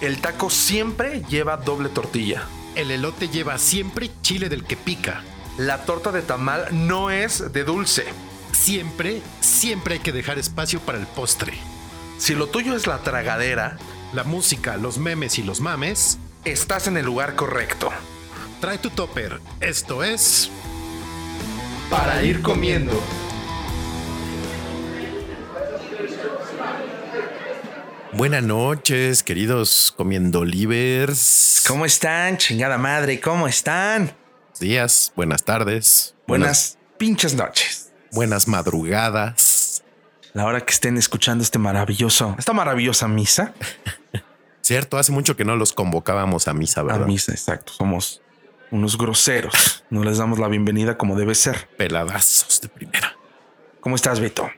El taco siempre lleva doble tortilla. El elote lleva siempre chile del que pica. La torta de tamal no es de dulce. Siempre, siempre hay que dejar espacio para el postre. Si lo tuyo es la tragadera, La música, los memes y los mames, estás en el lugar correcto. trae tu topper. Esto es... Para ir comiendo. Buenas noches, queridos comiendo livers. ¿Cómo están, chingada madre? ¿Cómo están? días, buenas tardes, Buenas pinches noches. buenas madrugadas. La hora que estén escuchando este maravilloso, esta maravillosa misa. Cierto, hace mucho que no los convocábamos a misa, A ¿verdad? misa, exacto. Somos unos groseros. No les damos la bienvenida como debe ser. Peladazos de primera. ¿Cómo estás, Beto?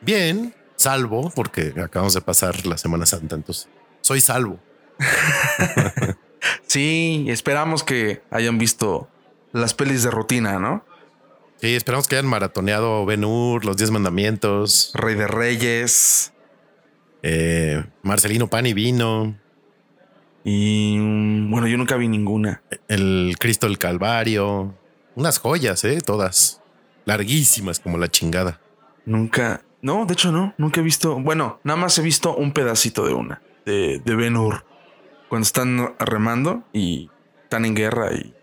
Bien, salvo, porque acabamos de pasar la Semana Santa, entonces soy salvo. Sí, esperamos que hayan visto las pelis de rutina, ¿no? Sí, esperamos que hayan maratoneado Ben Hur, Los Diez Mandamientos, Rey de Reyes eh, Marcelino Pan y Vino, y mm, bueno, yo nunca vi ninguna. El Cristo del Calvario. Unas joyas, ¿eh? Todas. Larguísimas como la chingada. Nunca, no, de hecho no, nunca he visto. Bueno, nada más he visto un pedacito de una de, de Ben Hur cuando están remando y están en guerra y,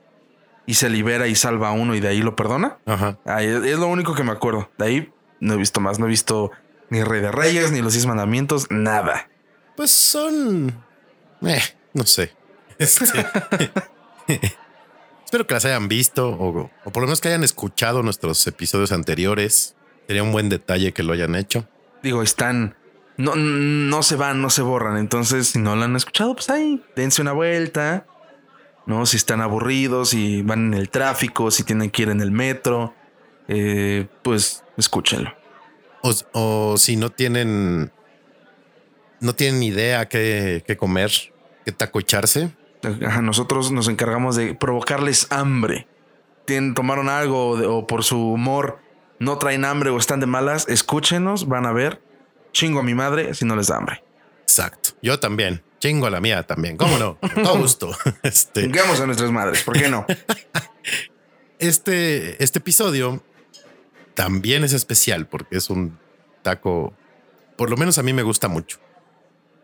y se libera y salva a uno y de ahí lo perdona. Ajá. Ahí es, lo único que me acuerdo. De ahí no he visto más, no he visto ni Rey de Reyes ni los Diez Mandamientos, nada. Pues son. Eh, no sé. Este, Espero que las hayan visto o, o por lo menos que hayan escuchado nuestros episodios anteriores. Sería un buen detalle que lo hayan hecho. Digo, están. No, no se van, no se borran. Entonces, si no lo han escuchado, pues ahí, dense una vuelta. No, si están aburridos, si van en el tráfico, si tienen que ir en el metro, eh, pues escúchenlo. O, o si no tienen. No tienen idea qué, qué comer, qué taco echarse. Ajá, nosotros nos encargamos de provocarles hambre. Tienen, tomaron algo de- o por su humor no traen hambre o están de malas, escúchenos, van a ver. Chingo a mi madre si no les da hambre. Exacto. Yo también. Chingo a la mía también. ¿Cómo no? Todo gusto. Este, Chingamos a nuestras madres, ¿por qué no? este, este episodio también es especial porque es un taco, por lo menos a mí me gusta mucho.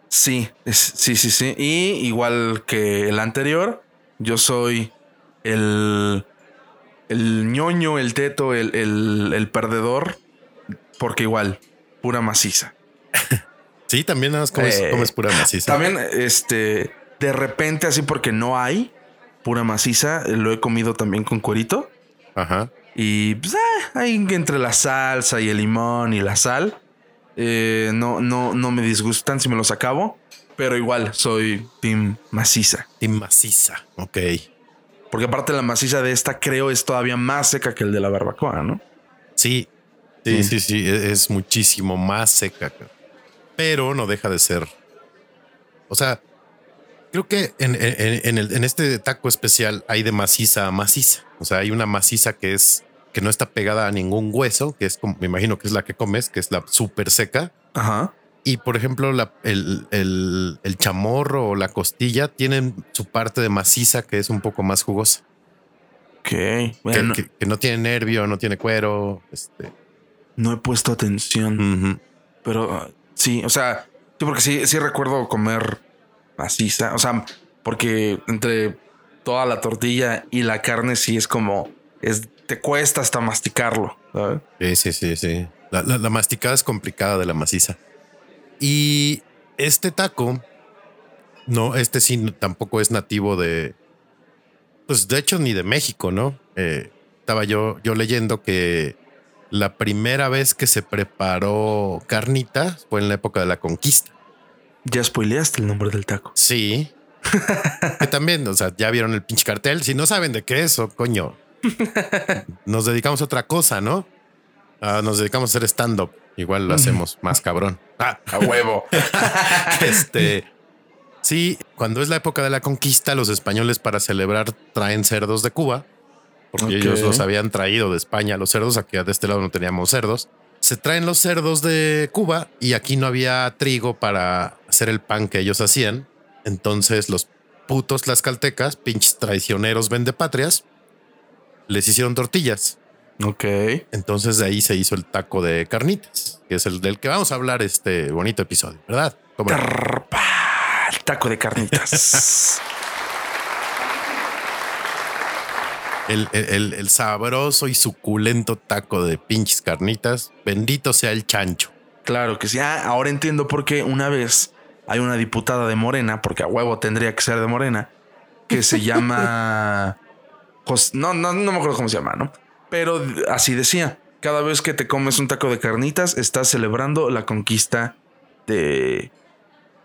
Sí, es- sí, sí, sí. Y igual que el anterior, yo soy el, el ñoño, el teto, el, el, el perdedor, porque igual, pura maciza. Sí, también nada más comes, Eh, comes pura maciza. También, este, de repente, así porque no hay pura maciza, eh, lo he comido también con cuerito. Ajá. Y pues, ah, ahí entre la salsa y el limón y la sal, eh, no, no, no me disgustan si me los acabo, pero igual soy team maciza. Y maciza. Ok. Porque aparte la maciza de esta creo es todavía más seca que el de la barbacoa, ¿no? Sí. Sí, Sí. sí, sí. Es, es muchísimo más seca. Pero no deja de ser. O sea, creo que en, en- en el- en este taco especial hay de maciza a maciza. O sea, hay una maciza que es que no está pegada a ningún hueso, que es como me imagino que es la que comes, que es la súper seca. Ajá. Y por ejemplo, la- el, el- el chamorro o la costilla tienen su parte de maciza que es un poco más jugosa, Ok. que- Bueno, que, que no tiene nervio, no tiene cuero. Este, no he puesto atención, pero ah, sí, o sea, sí, porque sí, sí recuerdo comer maciza, o sea, porque entre toda la tortilla y la carne sí es como, es, te cuesta hasta masticarlo, ¿sabes? Sí, sí, sí, sí. La, la- la masticada es complicada de la maciza. Y este taco, no, este sí tampoco es nativo de, pues de hecho ni de México, ¿no? Eh, estaba yo, yo leyendo que la primera vez que se preparó carnita fue en la época de la conquista. Ya spoileaste el nombre del taco. Sí. que también, o sea, ya vieron el pinche cartel. Si no saben de qué es, o coño, nos dedicamos a otra cosa, ¿no? Ah, nos dedicamos a hacer stand-up. Igual lo hacemos más cabrón. Ah, A huevo. este. Sí, cuando es la época de la conquista, los españoles para celebrar traen cerdos de Cuba, porque ellos los habían traído de España, los cerdos, aquí de este lado no teníamos cerdos. Se traen los cerdos de Cuba y aquí no había trigo para hacer el pan que ellos hacían. Entonces los putos tlaxcaltecas, pinches traicioneros vendepatrias, les hicieron tortillas. Ok. Entonces de ahí se hizo el taco de carnitas, que es el del que vamos a hablar este bonito episodio, ¿verdad? Trrpa, el taco de carnitas. El, el- el- sabroso y suculento taco de pinches carnitas. Bendito sea el chancho. claro que sí. Ah, ahora entiendo por qué una vez hay una diputada de Morena, porque a huevo tendría que ser de Morena, que se llama. Jos- no, no, no me acuerdo cómo se llama, ¿no? Pero así decía. Cada vez que te comes un taco de carnitas, estás celebrando la conquista de,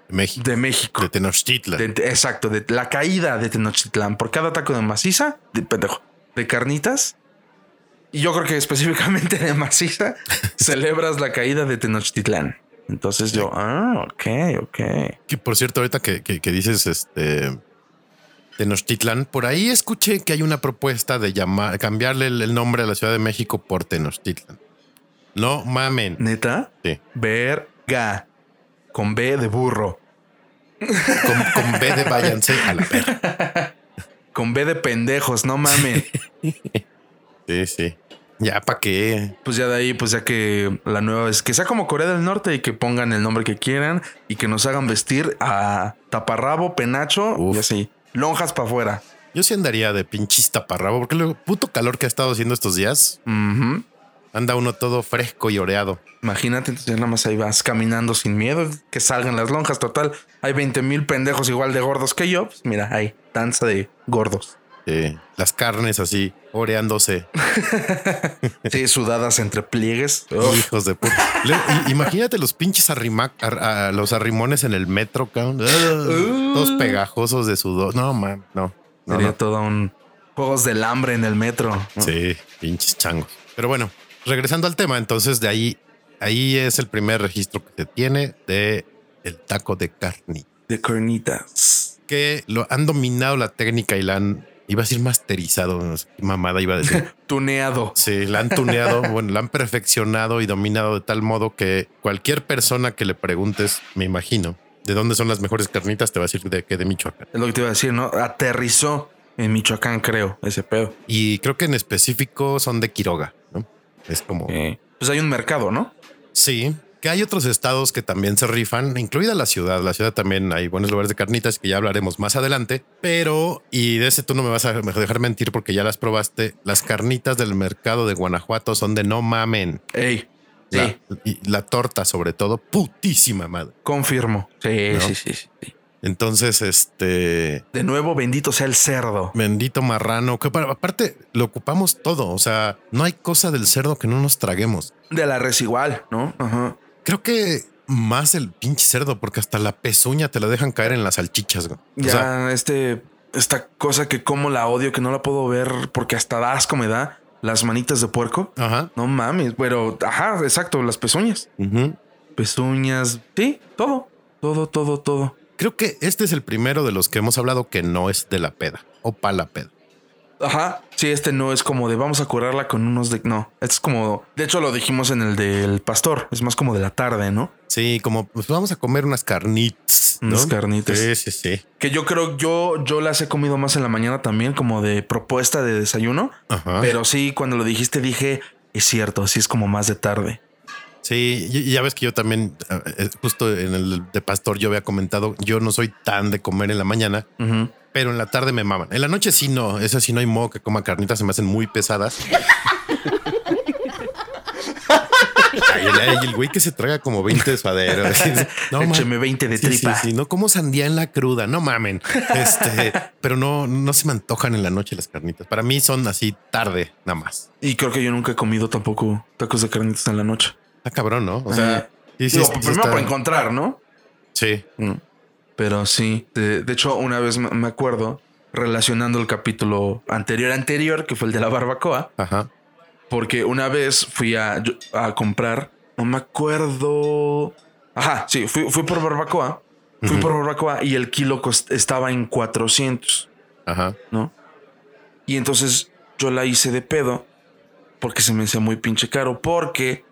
México. de México. De Tenochtitlan. De- exacto, de la caída de Tenochtitlán. Por cada taco de maciza, de pendejo, de carnitas. Y yo creo que específicamente de maciza, celebras la caída de Tenochtitlán. Entonces yo, ah, ok, ok. Que por cierto, ahorita que, que- que dices este Tenochtitlan, por ahí escuché que hay una propuesta de llamar, cambiarle el, el nombre a la Ciudad de México por Tenochtitlan. No mamen. Neta, Sí. verga. Con B de burro. Con, con B de váyanse a la perra. Con B de pendejos, no mames. Sí, sí. Ya para qué. Pues ya de ahí, pues ya que la nueva es que sea como Corea del Norte y que pongan el nombre que quieran y que nos hagan vestir a taparrabo, penacho Uf. y así. Lonjas para afuera. Yo sí andaría de pinchis taparrabo, porque el puto calor que ha estado haciendo estos días, Ujú. anda uno todo fresco y oreado. Imagínate, entonces nada más ahí vas caminando sin miedo, que salgan las lonjas. Total, hay 20 mil pendejos igual de gordos que yo. Pues mira, ahí, danza de gordos. Eh, las carnes así, oreándose. Sí, sudadas entre pliegues. Hijos de puta. Imagínate los pinches arrima- ar- a- los arrimones en el metro, cabrón. Ugh, Todos pegajosos de sudor. No, man, no. no, Sería no. todo un juegos del hambre en el metro. Sí, pinches changos. Pero bueno, regresando al tema, entonces de ahí, ahí es el primer registro que se tiene de el taco de carne. De carnitas. Que lo han dominado la técnica y la han, iba a decir masterizado, no sé qué mamada iba a decir. Tuneado. Sí, la han tuneado, bueno, la han perfeccionado y dominado de tal modo que cualquier persona que le preguntes, me imagino, de dónde son las mejores carnitas, te va a decir de que de Michoacán. Es lo que te iba a decir, ¿no? Aterrizó en Michoacán, creo, ese pedo. Y creo que en específico son de Quiroga, ¿no? Es como, Eh, Pues hay un mercado, ¿no? sí, que hay otros estados que también se rifan, incluida la ciudad. La ciudad también hay buenos lugares de carnitas que ya hablaremos más adelante, pero, y de ese tú no me vas a dejar mentir porque ya las probaste, las carnitas del mercado de Guanajuato son de no mamen. Ey, sí, La, y la torta, sobre todo, putísima madre. confirmo. Sí, ¿No? sí, sí, sí. Entonces, este De nuevo, bendito sea el cerdo. bendito marrano, que para- aparte lo ocupamos todo. O sea, no hay cosa del cerdo que no nos traguemos. De la res igual, ¿no? Ajá. Creo que más el pinche cerdo, porque hasta la pezuña te la dejan caer en las salchichas. güey. O Ya, sea, este, esta cosa que como la odio, que no la puedo ver porque hasta asco me da. Las manitas de puerco. ajá. No mames, pero, ajá, exacto, las pezuñas. ujú. Pezuñas, sí, todo, todo, todo, todo. Creo que este es el primero de los que hemos hablado que no es de la peda o pa' la peda. Ajá, sí, este no es como de vamos a curarla con unos de... No, este es como... De hecho, lo dijimos en el del pastor, es más como de la tarde, ¿no? Sí, como pues vamos a comer unas carnitas. ¿no? Unas carnitas. Sí, sí, sí. Que yo creo, yo, yo las he comido más en la mañana también, como de propuesta de desayuno. Ajá. Pero sí, cuando lo dijiste dije, es cierto, sí es como más de tarde. Sí, y ya ves que yo también, eh, justo en el de pastor, yo había comentado, yo no soy tan de comer en la mañana, Ujú. Pero en la tarde me maman. En la noche sí no, eso sí no hay modo que coma carnitas, se me hacen muy pesadas. El, güey que se traga como 20 de suadero. No. Écheme 20 de Sí, sí, tripa. sí, no como sandía en la cruda, no mamen. Este, pero no, no se me antojan en la noche las carnitas. Para mí son así tarde, nada más. Y creo que yo nunca he comido tampoco tacos de carnitas en la noche. Está cabrón, ¿no? O sea, Ajá. sí, sí, sí primero está- por encontrar, ¿no? Sí. Mm. Pero sí, de, de hecho, una vez me- acuerdo relacionando el capítulo anterior anterior, que fue el de la barbacoa, Ajá. porque una vez fui a, a comprar, no me acuerdo. Ajá, sí, fui, fui por barbacoa, fui por barbacoa y el kilo cost- estaba en 400, Ajá. ¿no? Y entonces yo la hice de pedo porque se me hacía muy pinche caro, porque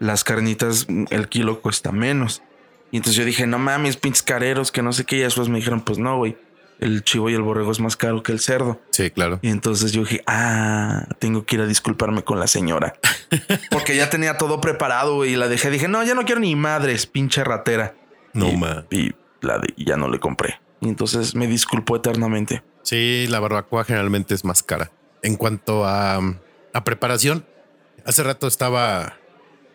las carnitas, el kilo cuesta menos. Y entonces yo dije, no mames, pinches careros, que no sé qué. Y después me dijeron, pues no, güey. El chivo y el borrego es más caro que el cerdo. Sí, claro. Y entonces yo dije, ah, tengo que ir a disculparme con la señora. Porque ya tenía todo preparado güey, y la dejé. Dije, no, ya no quiero ni madres, pinche ratera. No, y, ma. Y, la de- y ya no le compré. Y entonces me disculpó eternamente. Sí, la barbacoa generalmente es más cara. En cuanto a, a preparación, hace rato estaba.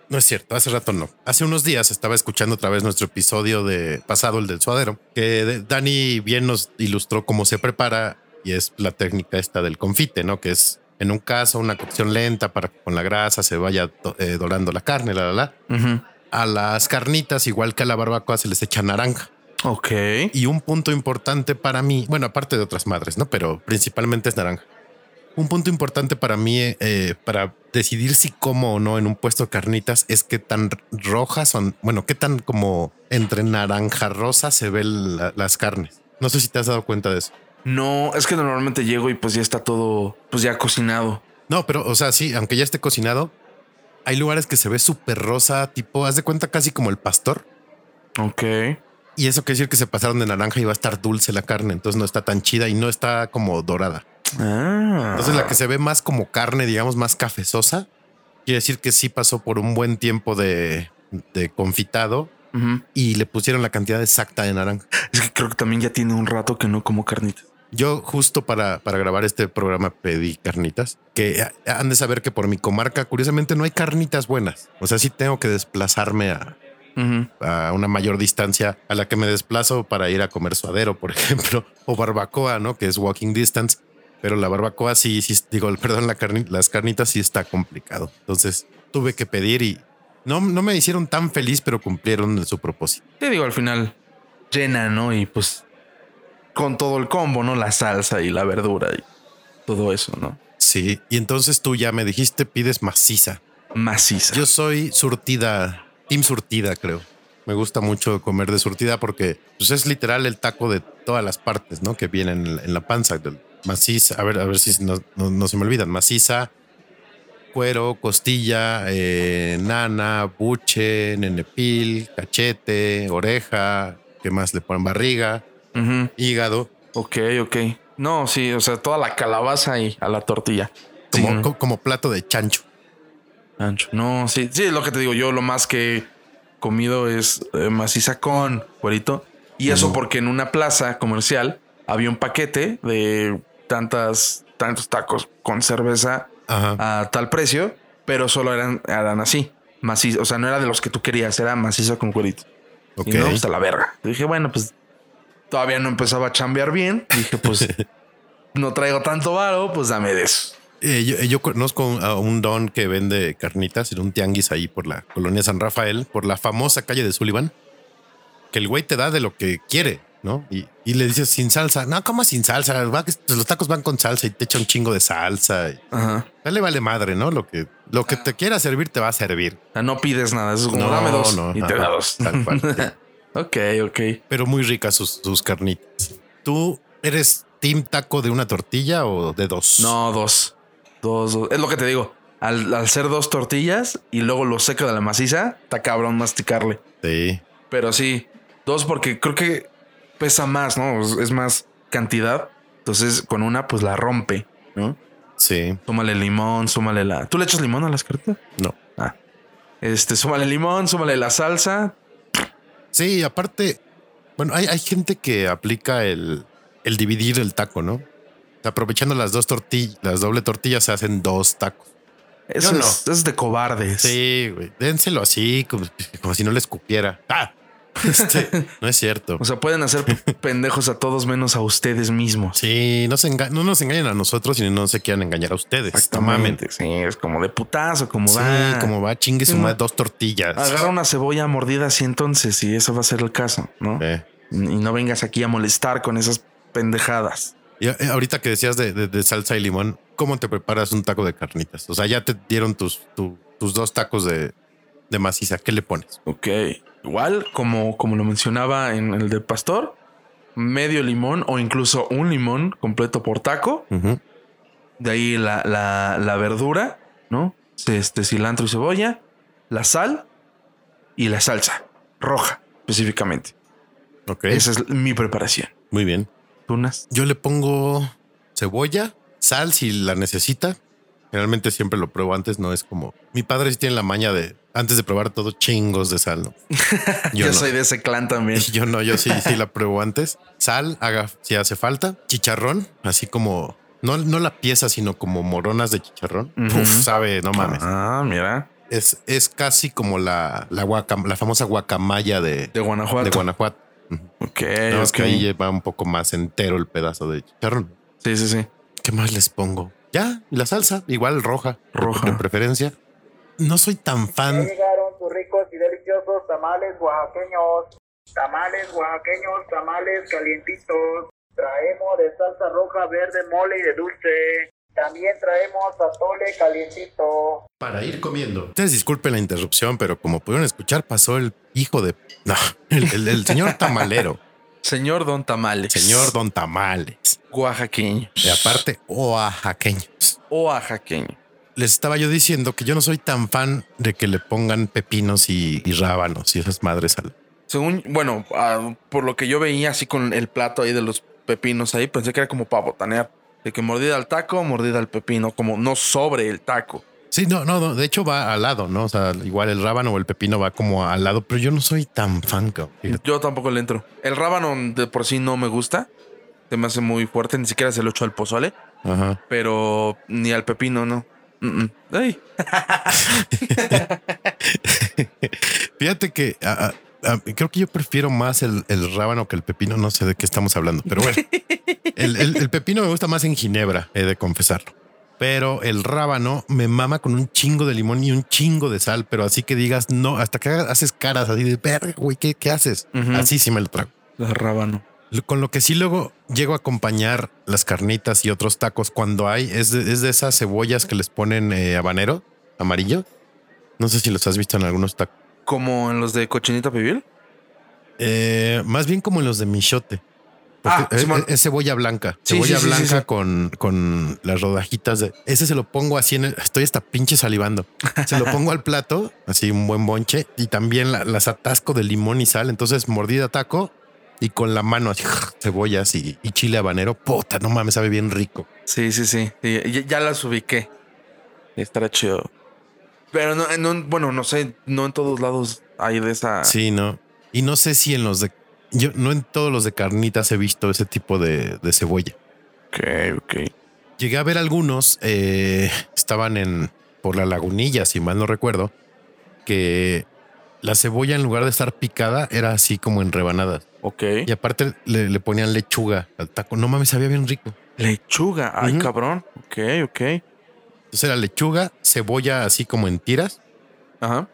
No es cierto, hace rato no. Hace unos días estaba escuchando otra vez nuestro episodio de pasado, el del suadero, que Dani bien nos ilustró cómo se prepara y es la técnica esta del confite, ¿no? Que es en un caso una cocción lenta para que con la grasa se vaya eh, dorando la carne, la, la, la. A las carnitas, igual que a la barbacoa, se les echa naranja. Ok. Y un punto importante para mí, bueno, aparte de otras madres, ¿no? Pero principalmente es naranja. Un punto importante para mí, eh, para decidir si como o no en un puesto de carnitas, es qué tan rojas son, bueno, qué tan como entre naranja rosa se ven la- las carnes. No sé si te has dado cuenta de eso. No, es que normalmente llego y pues ya está todo, pues ya cocinado. No, pero, o sea, sí, aunque ya esté cocinado, hay lugares que se ve súper rosa, tipo, haz de cuenta casi como el pastor. Ok. Y eso quiere decir que se pasaron de naranja y va a estar dulce la carne, entonces no está tan chida y no está como dorada. Ah. Entonces la que se ve más como carne, digamos, más cafezosa, quiere decir que sí pasó por un buen tiempo de, de confitado y le pusieron la cantidad exacta de naranja. Es que creo que también ya tiene un rato que no como carnitas. Yo justo para, para grabar este programa pedí carnitas, que ha- han de saber que por mi comarca, curiosamente, no hay carnitas buenas. O sea, sí tengo que desplazarme a, a una mayor distancia a la que me desplazo para ir a comer suadero, por ejemplo, o barbacoa, ¿no? Que es walking distance. Pero la barbacoa sí, sí, digo, perdón, la carni- las carnitas sí está complicado. Entonces tuve que pedir y no, no me hicieron tan feliz, pero cumplieron su propósito. Te digo, al final llena, ¿no? Y pues con todo el combo, ¿no? La salsa y la verdura y todo eso, ¿no? Sí. Y entonces tú ya me dijiste, pides maciza. Maciza. Yo soy surtida, team surtida, creo. Me gusta mucho comer de surtida porque pues, es literal el taco de todas las partes, ¿no? Que vienen en la, panza. del Maciza, a ver, a ver si no, no- no se me olvidan. Maciza, cuero, costilla, eh, nana, buche, nenepil, cachete, oreja, ¿qué más le ponen? Barriga, hígado, Ok, ok. No, sí, o sea, toda la calabaza y a la tortilla. como, Sí. co- como plato de chancho. Ancho. No, sí, sí, es lo que te digo. Yo lo más que he comido es eh, maciza con cuerito. Y eso porque en una plaza comercial había un paquete de tantas, tantos tacos con cerveza Ajá. a tal precio, pero solo eran, eran así. Maciza, o sea, no era de los que tú querías, era maciza con cuerito. Ok. Y no, pues a la verga. Dije, bueno, pues todavía no empezaba a chambear bien. Dije, pues no traigo tanto varo, pues dame de eso. Eh, yo, yo conozco a un don que vende carnitas en un tianguis ahí por la colonia San Rafael, por la famosa calle de Sullivan, que el güey te da de lo que quiere, ¿no? Y, y le dices sin salsa. No, ¿cómo sin salsa? Los tacos van con salsa y te echa un chingo de salsa. Y, Ajá. dale vale madre, ¿no? Lo que, lo que te quiera servir te va a servir. No pides nada. Eso es como No, dame dos no, y te da dos. tal cual, ok, ok. Pero muy ricas sus, sus carnitas. ¿Tú eres team taco de una tortilla o de dos? No, dos. Dos, dos. Es lo que te digo. Al, al ser dos tortillas y luego lo seco de la maciza, está cabrón masticarle. Sí. Pero sí, dos porque creo que pesa más, ¿no? Es, más cantidad. Entonces con una pues la rompe, ¿no? Sí. Súmale limón, súmale la... ¿Tú le echas limón a las cartas? No. Ah. Este, súmale limón, súmale la salsa. Sí, aparte, bueno, hay, hay gente que aplica el, el dividir el taco, ¿no? O sea, aprovechando las dos tortillas, las doble tortillas se hacen dos tacos. Eso es, no. eso es de cobardes. Sí, güey, dénselo así, como, como si no le escupiera. ¡Ah! Este, no es cierto. O sea, pueden hacer pendejos a todos menos a ustedes mismos. Sí, no, se no nos engañen a nosotros y no se quieran engañar a ustedes. Exactamente. Sí, es como de putazo, como Sí, va. como va, chingue su madre, dos tortillas. Agarra una cebolla mordida así entonces, y eso va a ser el caso, ¿no? Eh. Y no vengas aquí a molestar con esas pendejadas. Y eh, ahorita que decías de, de- de salsa y limón, ¿cómo te preparas un taco de carnitas? O sea, ya te dieron tus, tu- tus dos tacos de, de maciza. ¿Qué le pones? Ok. Igual, como, como lo mencionaba en el de pastor, medio limón o incluso un limón completo por taco. De ahí la, la, la verdura, ¿no? Este cilantro y cebolla, la sal y la salsa roja. específicamente. Ok. Esa es mi preparación. Muy bien. Tunas. Yo le pongo cebolla, sal si la necesita. Generalmente siempre lo pruebo antes, no es como mi padre sí tiene la maña de antes de probar todo chingos de sal. ¿no? Yo, no. soy de ese clan también. Yo no, yo sí, sí la pruebo antes. Sal, haga si hace falta. Chicharrón, así como no, no la pieza, sino como moronas de chicharrón. Ujú. Uf, sabe, no mames. Ah, mira. Es, es casi como la, la, guacam- la famosa guacamaya de, De Guanajuato. de Guanajuato. Ok, que ahí lleva un poco más entero el pedazo de chicharrón. Sí, sí, sí. ¿Qué más les pongo? Ya, y la salsa, igual roja. Roja. De preferencia. No soy tan Ya fan. llegaron sus ricos y deliciosos tamales oaxaqueños. Tamales oaxaqueños, tamales calientitos. Traemos de salsa roja, verde, mole y de dulce. También traemos atole calientito. Para ir comiendo. Ustedes disculpen la interrupción, pero como pudieron escuchar, pasó el hijo de. No, el, el- el señor tamalero. Señor Don Tamales. señor Don Tamales. Oaxaqueño. Y aparte, oaxaqueños. Oaxaqueño. Les estaba yo diciendo que yo no soy tan fan de que le pongan pepinos y, y rábanos y esas madres al. Según, bueno, por lo que yo veía así con el plato ahí de los pepinos ahí, pensé que era como para botanear. De que mordida al taco, mordida al pepino, como no sobre el taco. Sí, no, no, de hecho va al lado, ¿no? O sea, igual el rábano o el pepino va como al lado, pero yo no soy tan fan, cabrón. Yo tampoco le entro. El rábano de por sí no me gusta. Se me hace muy fuerte, ni siquiera se lo echo al pozole, Ajá. pero ni al pepino, no. Mm, mm. Ay. Fíjate que creo que yo prefiero más el, el rábano que el pepino. No sé de qué estamos hablando, pero bueno, el, el- el pepino me gusta más en Ginebra, he de confesarlo. Pero el rábano me mama con un chingo de limón y un chingo de sal, pero así que digas no, hasta que haces caras así de verga, güey, ¿qué, qué haces? Así sí me lo trago. El rábano. Con lo que sí luego llego a acompañar las carnitas y otros tacos cuando hay es de, es de esas cebollas que les ponen eh, habanero amarillo. No sé si los has visto en algunos tacos. Como en los de cochinita pibil. Eh, más bien como en los de Michote. Porque Ah, es, cebolla blanca. Sí, Cebolla sí, blanca sí, sí. Con, con las rodajitas de ese se lo pongo así en el, estoy hasta pinche salivando. Se lo pongo al plato, así un buen bonche, y también la- las atasco de limón y sal. Entonces, mordida taco y con la mano así cebollas y, y chile habanero. Puta, no mames, sabe bien rico. Sí, sí, sí. Sí, ya, ya las ubiqué. Estará chido. Pero no, no, bueno, no sé, no en todos lados hay de esa. Sí, no. Y no sé si en los de yo no en todos los de carnitas he visto ese tipo de, de cebolla. Ok, ok. Llegué a ver algunos, eh, estaban en por la lagunilla, si mal no recuerdo, que la cebolla en lugar de estar picada era así como en rebanadas. Ok. Y aparte le, le ponían lechuga al taco. No mames, sabía bien rico. Lechuga. Ay, cabrón. Ok, ok. Entonces era lechuga, cebolla así como en tiras. Ajá.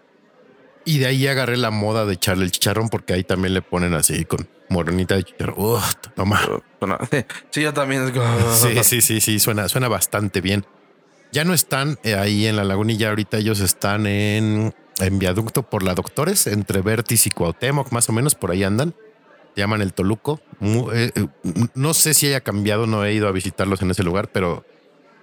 Y de ahí agarré la moda de echarle el chicharrón porque ahí también le ponen así con moronita de chicharrón. Uf, toma. Sí, yo también. Sí, sí, sí, sí, suena, suena bastante bien. Ya no están eh, ahí en la lagunilla, ahorita ellos están en, en viaducto por la Doctores, entre Vertis y Cuauhtémoc, más o menos, por ahí andan. Se llaman el Toluco. Eh, eh, no sé si haya cambiado, no he ido a visitarlos en ese lugar, pero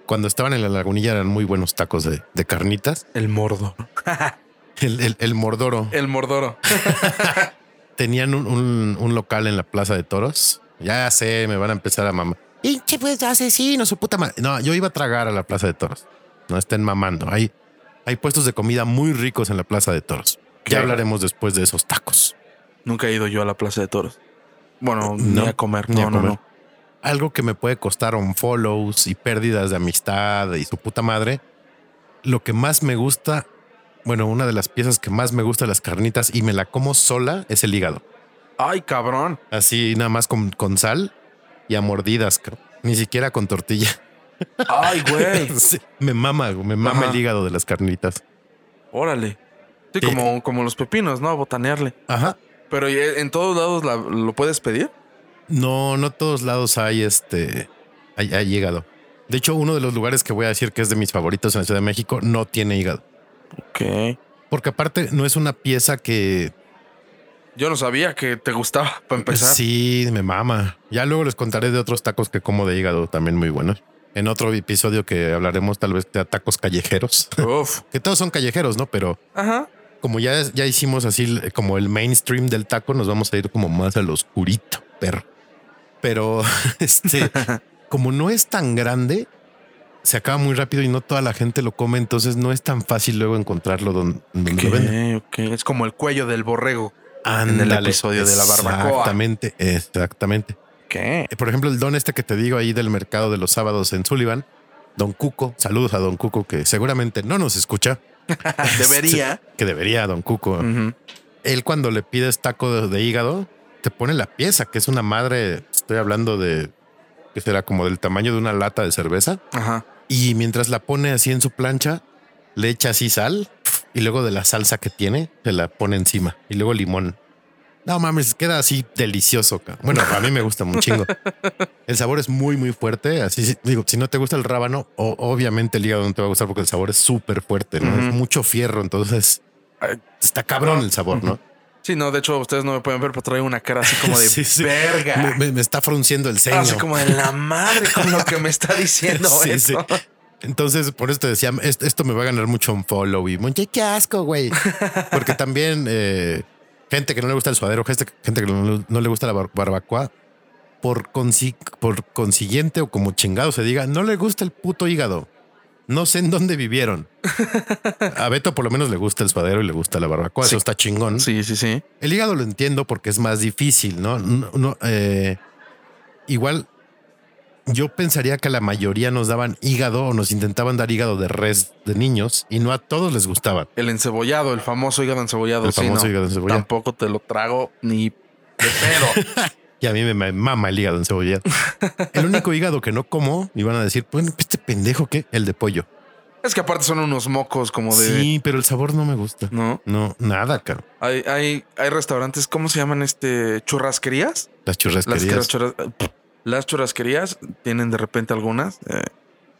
cuando estaban en la lagunilla eran muy buenos tacos de, de carnitas. El mordo. El, el- el Mordoro. El mordoro. Tenían un, un- un local en la Plaza de Toros. Ya sé, me van a empezar a mamar. Pinche pues asesino, su puta madre. No, yo iba a tragar a la Plaza de Toros. No estén mamando. Hay, hay puestos de comida muy ricos en la Plaza de Toros. ¿Qué? Ya hablaremos después de esos tacos. Nunca he ido yo a la Plaza de Toros. Bueno, No, ni a comer. ni No, a no, no. Algo que me puede costar un follows y pérdidas de amistad y su puta madre. Lo que más me gusta, bueno, una de las piezas que más me gusta de las carnitas y me la como sola es el hígado. Ay, cabrón. Así nada más con, con sal y a mordidas, ni siquiera con tortilla. Ay, güey. Sí, me mama, me mama Ajá. el hígado de las carnitas. Órale. Sí, Sí. como, como los pepinos, ¿no? Botanearle. Ajá. Pero ¿y en todos lados la- lo puedes pedir. No, no todos lados hay este, hay, hay hígado. De hecho, uno de los lugares que voy a decir que es de mis favoritos en la Ciudad de México no tiene hígado. Ok. Porque aparte no es una pieza que Yo no sabía que te gustaba para empezar. sí me mama. Ya luego les contaré de otros tacos que como de hígado también muy buenos. En otro episodio que hablaremos tal vez de tacos callejeros, Uf. que todos son callejeros, ¿no? Pero Ajá. como ya, ya hicimos así como el mainstream del taco, nos vamos a ir como más al oscurito, perro. Pero este, como no es tan grande, se acaba muy rápido y no toda la gente lo come, entonces no es tan fácil luego encontrarlo donde, donde lo venden. Es como el cuello del borrego. Ándale, el episodio de la barbacoa. Exactamente, exactamente. ¿Qué? Eh, Por ejemplo, el don este que te digo ahí del mercado de los sábados en Sullivan, Don Cuco, saludos a Don Cuco que seguramente no nos escucha. Debería. que debería, Don Cuco. Él cuando le pides taco de, de hígado, te pone la pieza, que es una madre, estoy hablando de, que será como del tamaño de una lata de cerveza. Ajá. Y mientras la pone así en su plancha, le echa así sal y luego de la salsa que tiene, se la pone encima y luego limón. No mames, queda así delicioso. Bueno, a mí me gusta un chingo. El sabor es muy, muy fuerte. Así sí, digo, si no te gusta el rábano, o- obviamente el hígado no te va a gustar porque el sabor es súper fuerte, ¿no? Es mucho fierro, entonces está cabrón el sabor, ¿no? Sí, no, de hecho, ustedes no me pueden ver, pero traigo una cara así como de Sí, sí. verga. Me, está frunciendo el ceño. Así como de la madre con lo que me está diciendo Sí, eso. sí. Entonces, por eso te decía, est- esto me va a ganar mucho un follow y mucho qué asco, güey. Porque también eh, gente que no le gusta el suadero, gente, gente que no, no le gusta la bar- barbacoa, por, consi- por consiguiente o como chingado se diga, no le gusta el puto hígado. No sé en dónde vivieron. A Beto por lo menos le gusta el suadero y le gusta la barbacoa. Sí. Eso está chingón. Sí, sí, sí. El hígado lo entiendo porque es más difícil, ¿no? No, no, eh, igual yo pensaría que a la mayoría nos daban hígado o nos intentaban dar hígado de res de niños y no a todos les gustaban. El encebollado, el famoso hígado encebollado. El sí, famoso no. hígado encebollado. Tampoco te lo trago ni de pedo. Y a mí me, me mama el hígado encebollado. el único hígado que no como, y van a decir, bueno, este pendejo que el de pollo. es que aparte son unos mocos como de. Sí, pero el sabor no me gusta. No. No, nada, caro. Hay, hay, hay restaurantes, ¿cómo se llaman este? ¿Churrasquerías? Las Las, churrasquerías. las churras- las churrasquerías tienen de repente algunas eh,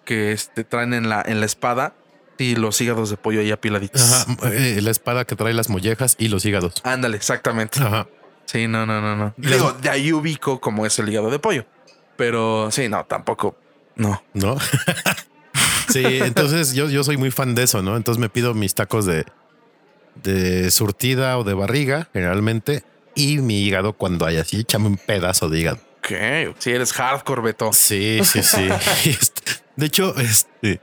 que este, traen en la, en la espada y los hígados de pollo ahí apiladitos. Ajá, eh, la espada que trae las mollejas y los hígados. Ándale, exactamente. Ajá. Sí, no, no, no, no. Digo, de ahí ubico como es el hígado de pollo. Pero sí, no, tampoco. No. ¿no? sí, entonces yo, yo soy muy fan de eso, ¿no? Entonces me pido mis tacos de, de surtida o de barriga, generalmente, y mi hígado cuando hay así, échame un pedazo de hígado. Ok, si eres hardcore, Beto. Sí, sí, sí. Este- de hecho, este,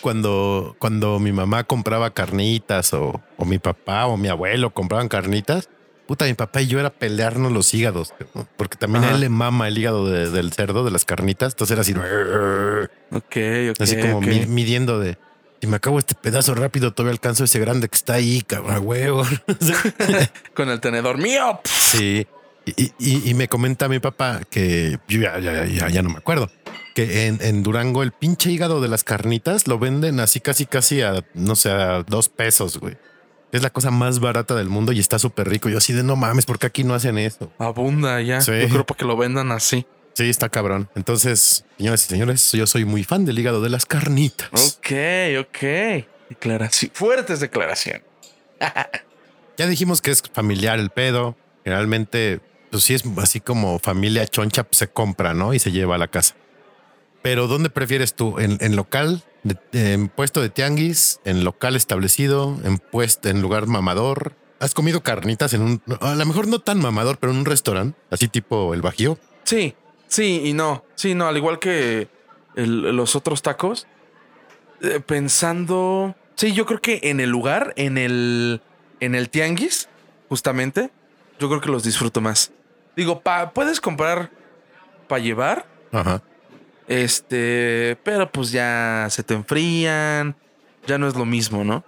cuando, cuando mi mamá compraba carnitas o, o mi papá o mi abuelo compraban carnitas, puta, mi papá y yo era pelearnos los hígados, ¿no? porque también a él le mama el hígado de- del cerdo, de las carnitas. Entonces era así, Ok, ok. así como midiendo de si me acabo este pedazo rápido, todavía alcanzo ese grande que está ahí, cabrón, huevo. Con el tenedor mío. Sí. Y, y- y me comenta mi papá que yo ya, ya, ya, ya no me acuerdo que en, en Durango el pinche hígado de las carnitas lo venden así casi casi a no sé, a dos pesos, güey. Es la cosa más barata del mundo y está súper rico. Yo así de no mames, ¿por qué aquí no hacen eso? Abunda ya. Sí. Yo creo para que lo vendan así. Sí, está cabrón. Entonces, señoras y señores, yo soy muy fan del hígado de las carnitas. Ok, ok. Declaración. Fuertes declaración. Ya dijimos que es familiar el pedo. Generalmente, pues sí es así como familia choncha, pues se compra, ¿no? Y se lleva a la casa. Pero ¿dónde prefieres tú? ¿En, en local, de- en puesto de tianguis, en local establecido, en puesto, en lugar mamador? ¿Has comido carnitas en un, a lo mejor no tan mamador, pero en un restaurante, así tipo el Bajío? Sí, sí y no. Sí, no, al igual que el- los otros tacos. eh, pensando. Sí, yo creo que en el lugar, en el. En el tianguis, justamente. Yo creo que los disfruto más. Digo, pa, puedes comprar para llevar. Ajá. Este, pero pues ya se te enfrían, ya no es lo mismo, ¿no?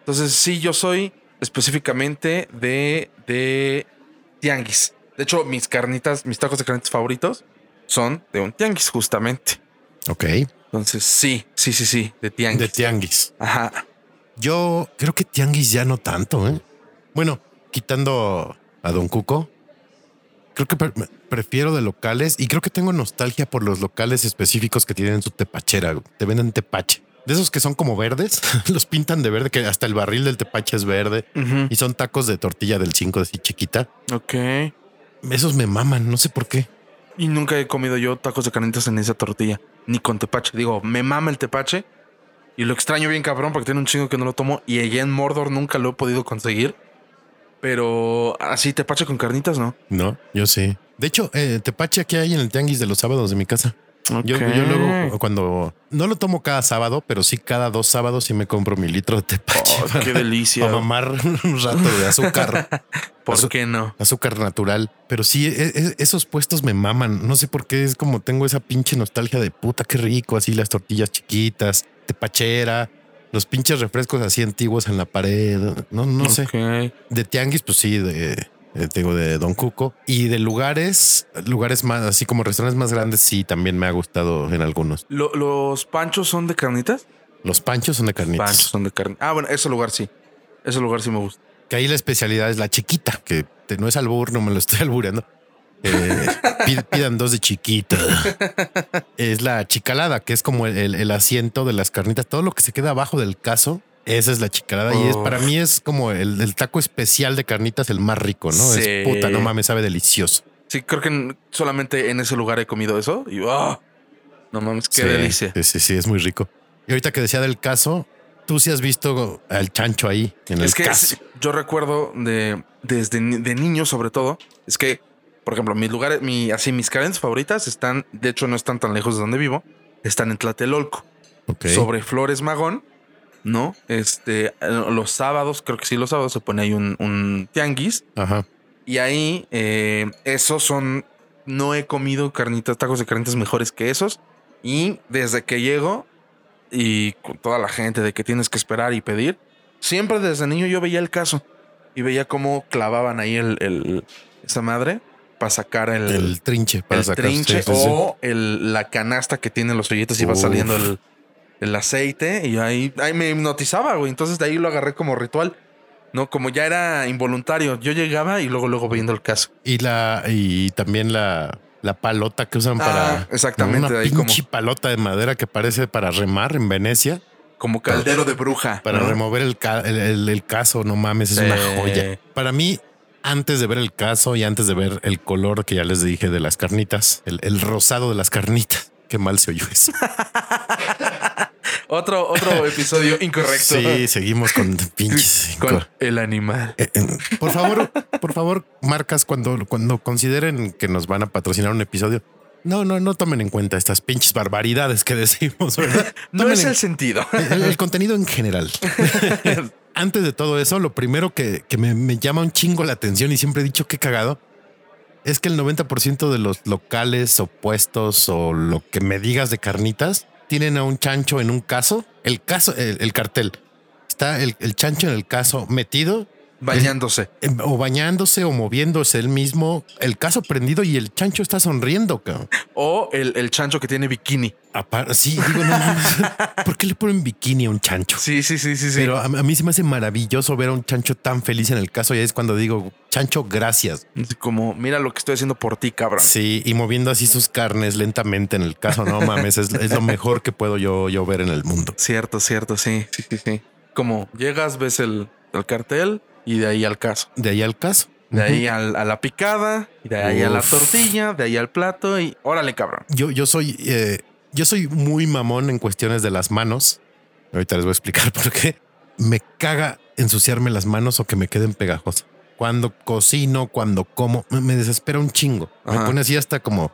Entonces, sí, yo soy específicamente de, de tianguis. De hecho, mis carnitas, mis tacos de carnitas favoritos son de un tianguis, justamente. Ok. Entonces, sí, sí, sí, sí, de tianguis. De tianguis. Ajá. Yo creo que tianguis ya no tanto, ¿eh? Bueno, quitando a Don Cuco, creo que prefiero de locales y creo que tengo nostalgia por los locales específicos que tienen su tepachera. güey. Te venden tepache. De esos que son como verdes, los pintan de verde, que hasta el barril del tepache es verde y son tacos de tortilla del 5 así chiquita. Ok. Esos me maman, no sé por qué. Y nunca he comido yo tacos de carnitas en esa tortilla, ni con tepache. Digo, me mama el tepache, Y lo extraño bien cabrón porque tiene un chingo que no lo tomo. Y allá en Mordor nunca lo he podido conseguir. Pero así tepache con carnitas, ¿no? No, yo sí. De hecho, eh, tepache aquí hay en el tianguis de los sábados de mi casa. Yo, yo luego cuando no lo tomo cada sábado, pero sí cada dos sábados sí me compro mi litro de tepache. Oh, qué delicia. Para mamar un rato de azúcar. ¿Por qué no? azúcar natural. Pero sí, e- e- esos puestos me maman. No sé por qué es como tengo esa pinche nostalgia de puta, qué rico. Así las tortillas chiquitas, tepachera, los pinches refrescos así antiguos en la pared. No, no sé. De tianguis, pues sí, de, eh, digo, de Don Cuco. Y de lugares, lugares más, así como restaurantes más grandes, sí, también me ha gustado en algunos. Lo- ¿Los panchos son de carnitas? Los panchos son de carnitas. Panchos son de carne. Ah, bueno, ese lugar sí. Ese lugar sí me gusta. Que ahí la especialidad es la chiquita, que te- no es albur, no me lo estoy albureando. Eh, pi- pidan dos de chiquita. Es la chicalada, que es como el, el- el asiento de las carnitas. Todo lo que se queda abajo del caso, esa es la chicalada. Y es para mí es como el, el taco especial de carnitas, el más rico, ¿no? Sí. Es puta, no mames, sabe delicioso. Sí, creo que en- solamente en ese lugar he comido eso. Y ¡ah! no mames, qué Sí, delicia. Sí, sí, sí, es muy rico. Y ahorita que decía del caso, tú sí has visto al chancho ahí en el Es que caso. es- yo recuerdo de desde de niño sobre todo, es que, por ejemplo, mis lugares, mi, así mis carencias favoritas están, de hecho no están tan lejos de donde vivo, están en Tlatelolco, Ok. sobre Flores Magón, ¿no? Este, eh, los sábados, creo que sí, los sábados se pone ahí un, un tianguis Ajá. y ahí eh, esos son, no he comido carnitas, tacos de carnitas mejores que esos y desde que llego y con toda la gente de que tienes que esperar y pedir, siempre desde niño yo veía el caso y veía cómo clavaban ahí el, el- esa madre para sacar el, El trinche para el sacar trinche sí, sí, sí. o el- la canasta que tiene los hoyitos y va saliendo el, el aceite y ahí, ahí me hipnotizaba, güey. Entonces de ahí lo agarré como ritual. No, como ya era involuntario. Yo llegaba y luego, luego viendo el caso. Y la y también la, la palota que usan Ah, para exactamente, una ahí pinche como- palota de madera que parece para remar en Venecia Como caldero de bruja. para ¿no? remover el, el, el- el caso. No mames, es Sí. una joya. Para mí, antes de ver el caso y antes de ver el color que ya les dije de las carnitas, el, el rosado de las carnitas. Qué mal se oyó eso. Otro, otro episodio incorrecto. Sí, seguimos con pinches. Con el animal. Eh, eh, por favor, por favor, marcas cuando, cuando consideren que nos van a patrocinar un episodio. No, no, no tomen en cuenta estas pinches barbaridades que decimos, ¿verdad? No Tomen es en- el sentido. el, el contenido en general. Antes de todo eso, lo primero que, que me, llama un chingo la atención y siempre he dicho que cagado es que el 90% de los locales o puestos o lo que me digas de carnitas tienen a un chancho en un caso. El caso, el, el cartel está el, el chancho en el caso metido Bañándose. em, o bañándose o moviéndose él mismo, el caso prendido y el chancho está sonriendo. cabrón. O el, el chancho que tiene bikini. Apar- sí, digo, no mames. ¿Por qué le ponen bikini a un chancho? Sí, sí, sí, sí, sí. Pero a, a mí se me hace maravilloso ver a un chancho tan feliz en el caso y es cuando digo, chancho, gracias. Como, mira lo que estoy haciendo por ti, cabrón. Sí, y moviendo así sus carnes lentamente en el caso, no mames, es, es lo mejor que puedo yo, yo ver en el mundo. Cierto, cierto, sí, sí, sí, sí. Como llegas, ves el, el cartel y de ahí al caso. De ahí al caso. De ahí al- a la picada, y de ahí a la Uf. tortilla, de ahí al plato y órale, cabrón. Yo, yo soy, eh, yo soy muy mamón en cuestiones de las manos. Ahorita les voy a explicar por qué. Me caga ensuciarme las manos o que me queden pegajosas. Cuando cocino, cuando como, me- me desespera un chingo. Me pone así hasta como,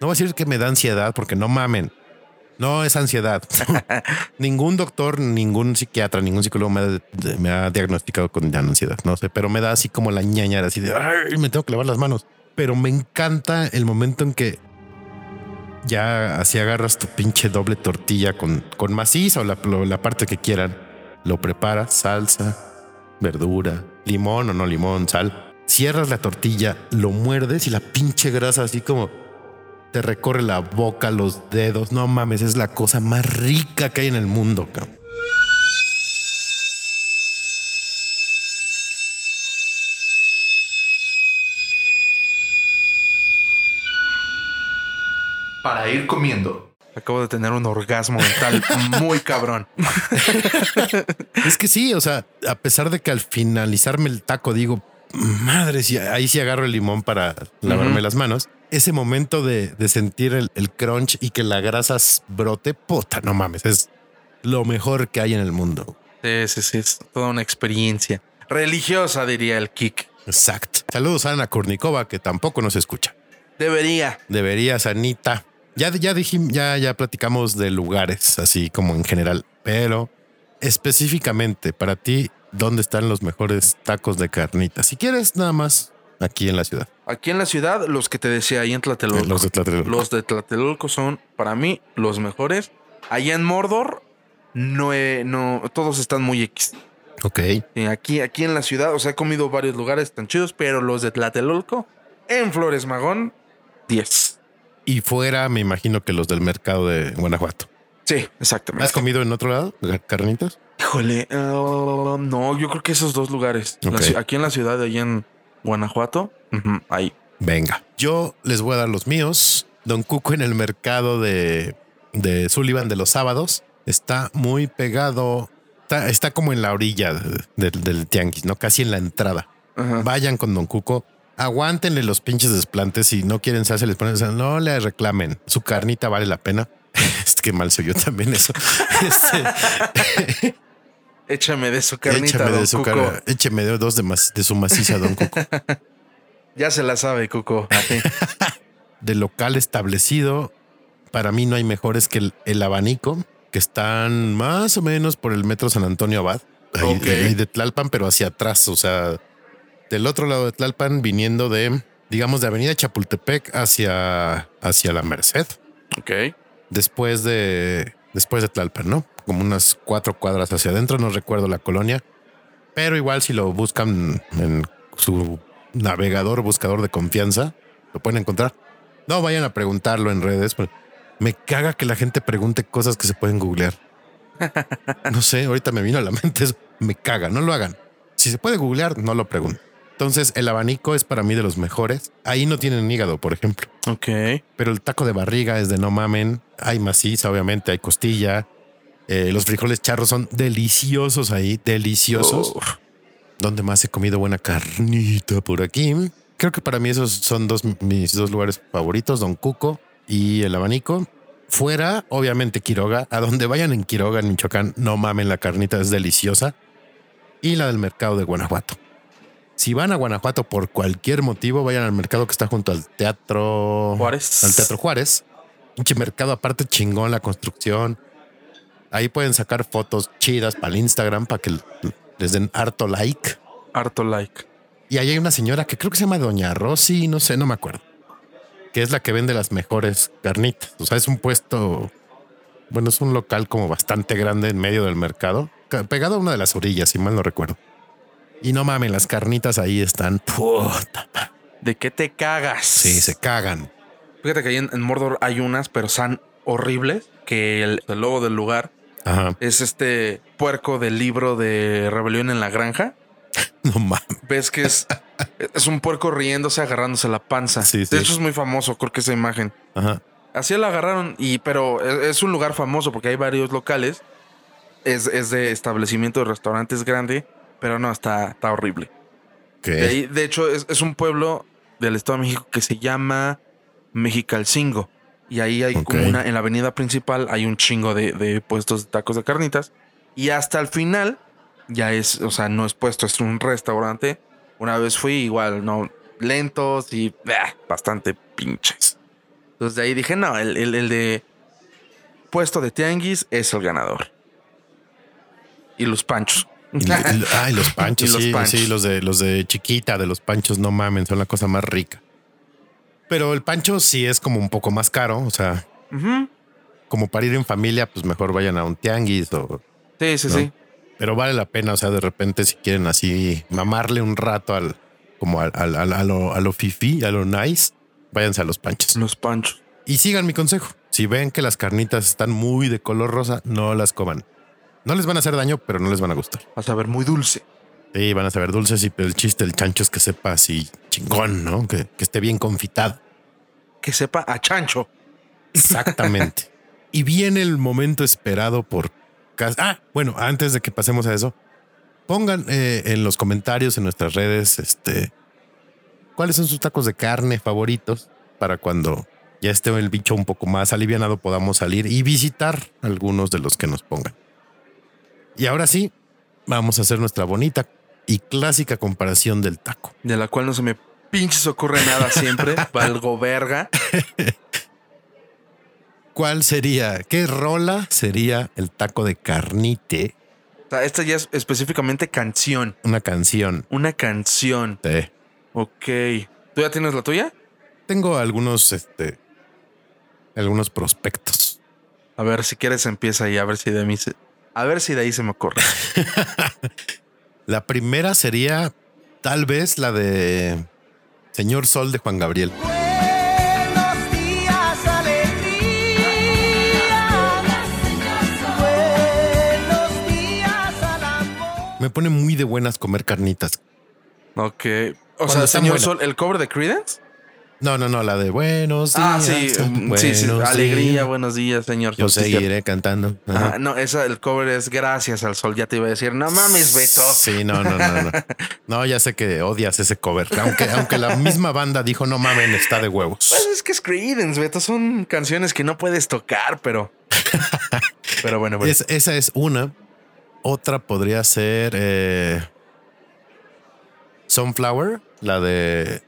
no voy a decir que me da ansiedad porque no mamen. No es ansiedad. ningún doctor, ningún psiquiatra, ningún psicólogo me ha, de- me ha diagnosticado con ansiedad. No sé, pero me da así como la ñañara, así de "Ay, me tengo que lavar las manos. Pero me encanta el momento en que ya así agarras tu pinche doble tortilla con, con maciza o la, la parte que quieran. Lo preparas, salsa, verdura, limón o no limón, sal. Cierras la tortilla, lo muerdes y la pinche grasa así como te recorre la boca, los dedos. No mames, es la cosa más rica que hay en el mundo. cabrón. Para ir comiendo. Acabo de tener un orgasmo mental muy cabrón. Es que sí, o sea, a pesar de que al finalizarme el taco digo, madre, si ahí sí agarro el limón para lavarme las manos. Ese momento de, de sentir el, el crunch y que la grasa brote, puta, no mames, es lo mejor que hay en el mundo. Sí, sí, sí. Es toda una experiencia religiosa, diría el Kik. Exacto. Saludos a Ana Kurnikova, que tampoco nos escucha. Debería. Deberías, Anita. Ya, ya dijimos, ya, ya platicamos de lugares, así como en general, pero específicamente para ti, ¿dónde están los mejores tacos de carnita? Si quieres, nada más aquí en la ciudad. Aquí en la ciudad, los que te decía ahí en Tlatelolco. Los de Tlatelolco. Los de Tlatelolco son, para mí, los mejores. Allá en Mordor, no, he- no, todos están muy X. Ok. Y aquí, aquí en la ciudad, o sea, he comido varios lugares tan chidos, pero los de Tlatelolco, en Flores Magón, 10. Y fuera, me imagino que los del mercado de Guanajuato. Sí, exactamente. ¿Has comido en otro lado? ¿Carnitas? Híjole, ah, no, yo creo que esos dos lugares. La aquí en la ciudad, allá en Guanajuato, ahí. Venga. Yo les voy a dar los míos. Don Cuco en el mercado de, de Sullivan de los sábados está muy pegado. Está, está como en la orilla de- del- del tianguis, ¿no? Casi en la entrada. Ajá. Vayan con Don Cuco. Aguántenle los pinches desplantes. Si no quieren salsa, les ponen. o sea, no le reclamen. Su carnita vale la pena. Es que mal soy yo también eso. Este, Échame de su carnita, échame don de su Cuco. cara- écheme de dos de, mas- de su maciza, Don Cuco. Ya se la sabe, Cuco. De local establecido, para mí no hay mejores que el, el abanico, que están más o menos por el metro San Antonio Abad, ahí, Ok. ahí de Tlalpan, pero hacia atrás, o sea, del otro lado de Tlalpan, viniendo de, digamos, de Avenida Chapultepec hacia, hacia la Merced, ok. Después de, después de Tlalpan, ¿no? Como unas cuatro cuadras hacia adentro, no recuerdo la colonia, pero igual si lo buscan en su navegador, buscador de confianza, lo pueden encontrar. No vayan a preguntarlo en redes. Me caga que la gente pregunte cosas que se pueden googlear. No sé, ahorita me vino a la mente eso. Me caga, no lo hagan. Si se puede googlear, no lo pregunten. Entonces, el abanico es para mí de los mejores. Ahí no tienen hígado, por ejemplo. Ok. Pero el taco de barriga es de no mamen. Hay maciza, obviamente, hay costilla. Eh, los frijoles charros son deliciosos ahí, deliciosos. Uf. ¿Dónde más he comido buena carnita por aquí? Creo que para mí esos son dos mis dos lugares favoritos, Don Cuco y el abanico. Fuera, obviamente, Quiroga. A donde vayan en Quiroga, en Michoacán, no mamen, la carnita es deliciosa. Y la del mercado de Guanajuato. Si van a Guanajuato por cualquier motivo, vayan al mercado que está junto al Teatro Juárez. Al Teatro Juárez. Pinche mercado aparte chingón la construcción. Ahí pueden sacar fotos chidas para el Instagram para que les den harto like. Harto like. Y ahí hay una señora que creo que se llama Doña Rosy, no sé, no me acuerdo. Que es la que vende las mejores carnitas. O sea, es un puesto, bueno, es un local como bastante grande en medio del mercado, ca- pegado a una de las orillas, si mal no recuerdo. Y no mamen, las carnitas ahí están. Puta. ¿De qué te cagas? Sí, se cagan. Fíjate que ahí en, en Mordor hay unas, pero son horribles. Que el, el logo del lugar Ajá. es este puerco del libro de Rebelión en la Granja. No mames. Ves que es, es un puerco riéndose, agarrándose la panza. Sí, de sí. hecho, es muy famoso, creo que esa imagen. Ajá. Así la agarraron, y pero es, es un lugar famoso porque hay varios locales. Es, es de establecimiento de restaurantes grande, pero no, está, está horrible. De, ahí, de hecho, es, es un pueblo del Estado de México que se llama Mexicalcingo. Y ahí hay como una, en la avenida principal hay un chingo de, de puestos de tacos de carnitas. Y hasta el final, ya es, o sea, no es puesto, es un restaurante. Una vez fui igual, no, lentos y bah, bastante pinches. Entonces de ahí dije, no, el, el- el de puesto de tianguis es el ganador. Y los panchos. Ay, los panchos, los sí, panchos. sí, los de los de chiquita, de los panchos, no mamen, son la cosa más rica. Pero el pancho sí es como un poco más caro, o sea, como para ir en familia, pues mejor vayan a un tianguis o Sí, sí, ¿no? sí. pero vale la pena, o sea, de repente si quieren así mamarle un rato al como al, al- al- a lo a lo fifi, a lo nice, váyanse a los panchos. Los panchos. Y sigan mi consejo. Si ven que las carnitas están muy de color rosa, no las coman. No les van a hacer daño, pero no les van a gustar. Vas a ver muy dulce. Sí, van a saber dulces y el chiste del chancho es que sepa así chingón, ¿no? Que, que esté bien confitado. Que sepa a chancho. Exactamente. y viene el momento esperado por... Ah, bueno, antes de que pasemos a eso, pongan eh, en los comentarios en nuestras redes, este, cuáles son sus tacos de carne favoritos para cuando ya esté el bicho un poco más alivianado podamos salir y visitar algunos de los que nos pongan. Y ahora sí, vamos a hacer nuestra bonita y clásica comparación del taco. De la cual no se me pinches ocurre nada siempre. Valgo verga. ¿Cuál sería? ¿Qué rola sería el taco de carnite? O sea, esta ya es específicamente canción. Una canción. Una canción. Sí. Ok. ¿Tú ya tienes la tuya? Tengo algunos, este, algunos prospectos. A ver, si quieres empieza y a ver si de mí se, a ver si de ahí se me ocurre. la primera sería tal vez la de Señor Sol de Juan Gabriel. Buenos días, alegría. Buenos días al amor. Me pone muy de buenas comer carnitas. Ok. O Cuando sea, señor buenas. Sol, el cover de Credence. No, no, no, la de buenos días. Ah, sí, sí, sí. Alegría, días. buenos días, señor. Yo seguiré cantando. Ajá. Ajá, no, esa, el cover es Gracias al Sol. Ya te iba a decir, no mames, Beto. Sí, no, no, no, no. No, ya sé que odias ese cover. Aunque, aunque la misma banda dijo, no mamen, está de huevos. Pues es que es Credence, Beto. Son canciones que no puedes tocar, pero. pero bueno, bueno. Es- esa es una. Otra podría ser eh, Sunflower, la de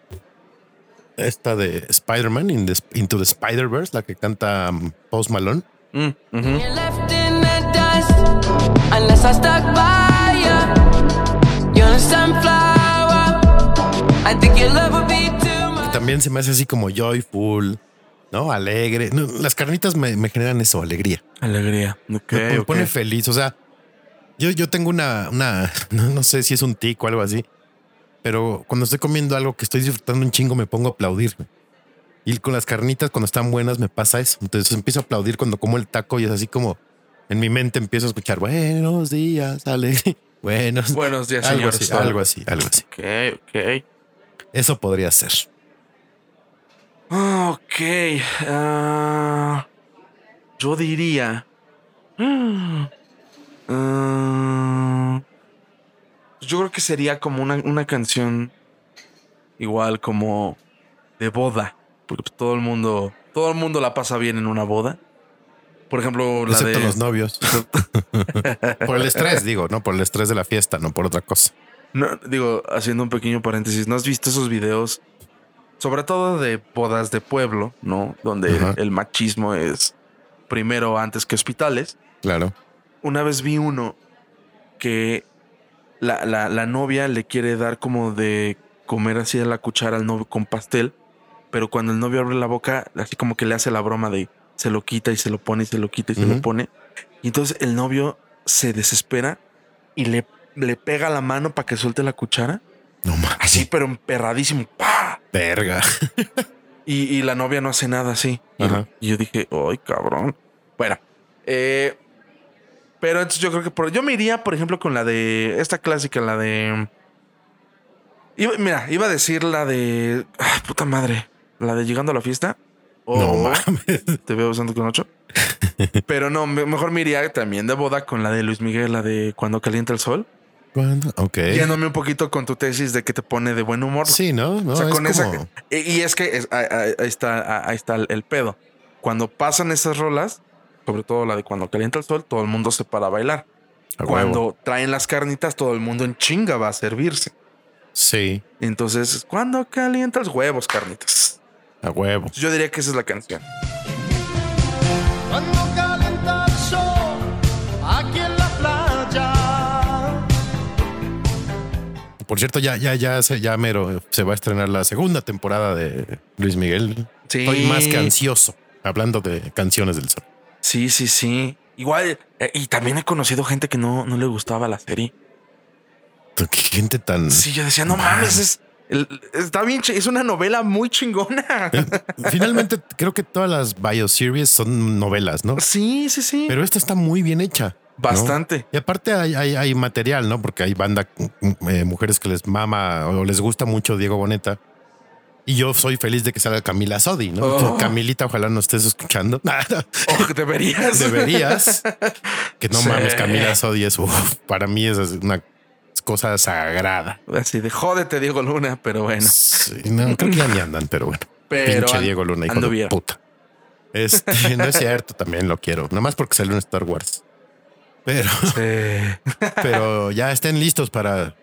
esta de Spider-Man in the- Into the Spider-Verse, la que canta um, Post Malone. Mm, too much. También se me hace así como joyful, ¿no? Alegre. No, las carnitas me, me generan eso, alegría. Alegría. Ok, me, me pone feliz. O sea, yo, yo tengo una, una, no, no sé si es un tic o algo así, pero cuando estoy comiendo algo que estoy disfrutando un chingo, me pongo a aplaudir. Y con las carnitas, cuando están buenas, me pasa eso. Entonces empiezo a aplaudir cuando como el taco y es así como en mi mente empiezo a escuchar buenos días, alegría. Buenos, Buenos días, algo señor así, algo así, algo así. Ok, ok. Eso podría ser. Ok. ah, yo diría. ah, ah, yo creo que sería como una, una canción igual como de boda. Porque pues, todo el mundo. Todo el mundo la pasa bien en una boda. Por ejemplo, la Excepto de. los novios. por el estrés, digo, no por el estrés de la fiesta, no por otra cosa. No, digo, haciendo un pequeño paréntesis, ¿no has visto esos videos? Sobre todo de bodas de pueblo, ¿no? Donde Ajá. el machismo es primero antes que hospitales. Claro. Una vez vi uno que la, la- la novia le quiere dar como de comer así a la cuchara al novio con pastel, pero cuando el novio abre la boca, así como que le hace la broma de se lo quita y se lo pone y se lo quita y se lo pone. Y entonces el novio se desespera y le, le pega la mano para que suelte la cuchara. No mames. Así, pero emperradísimo. ¡Pah! Verga. Y, y la novia no hace nada así. Ajá. y yo dije, ¡ay, cabrón! Bueno, eh, pero entonces yo creo que por, yo me iría, por ejemplo, con la de esta clásica, la de. Iba- mira, iba a decir la de. ah, puta madre. La de llegando a la fiesta. O No mames. te veo usando con ocho. Pero no, me- mejor me iría también de boda con la de Luis Miguel, la de cuando calienta el sol. ¿Cuándo? Ok. Yéndome un poquito con tu tesis de que te pone de buen humor. Sí, ¿no? No, O sea, es con esa. como- Y, y es que es- ahí, ahí- ahí está, ahí está el, el pedo. Cuando pasan esas rolas, sobre todo la de cuando calienta el sol, todo el mundo se para a bailar. a Cuando huevo. traen las carnitas, todo el mundo en chinga va a servirse. Sí, Entonces, cuando calienta los huevos, carnitas. a huevo. Yo diría que esa es la canción. Cuando calienta el sol aquí en la playa. Por cierto, ya, ya, ya, se, ya mero se va a estrenar la segunda temporada de Luis Miguel. Sí. Estoy más que ansioso. Hablando de canciones del sol. Sí, sí, sí. Igual, eh, y también he conocido gente que no, no le gustaba la serie. Qué gente tan. Sí, yo decía, no mames, es, el- está bien, es una novela muy chingona. Finalmente, creo que todas las bioseries son novelas, ¿no? Sí, sí, sí. Pero esta está muy bien hecha. ¿no? Bastante. Y aparte hay, hay, hay material, ¿no? Porque hay banda, eh, mujeres que les mama o les gusta mucho Diego Boneta. Y yo soy feliz de que salga Camila Sodi, ¿no? Oh. Camilita, ojalá no estés escuchando. Oh, deberías. Deberías. Que no Sí. mames, Camila Sodi es, uf, para mí es una cosa sagrada. Así de jódete, Diego Luna, pero bueno. Sí, no, creo que ya ni andan, pero bueno. Pero Pinche Diego Luna, hijo de anduviera. puta. Este, no es cierto, también lo quiero. Nada más porque salió en Star Wars. Pero, Sí. pero ya estén listos para.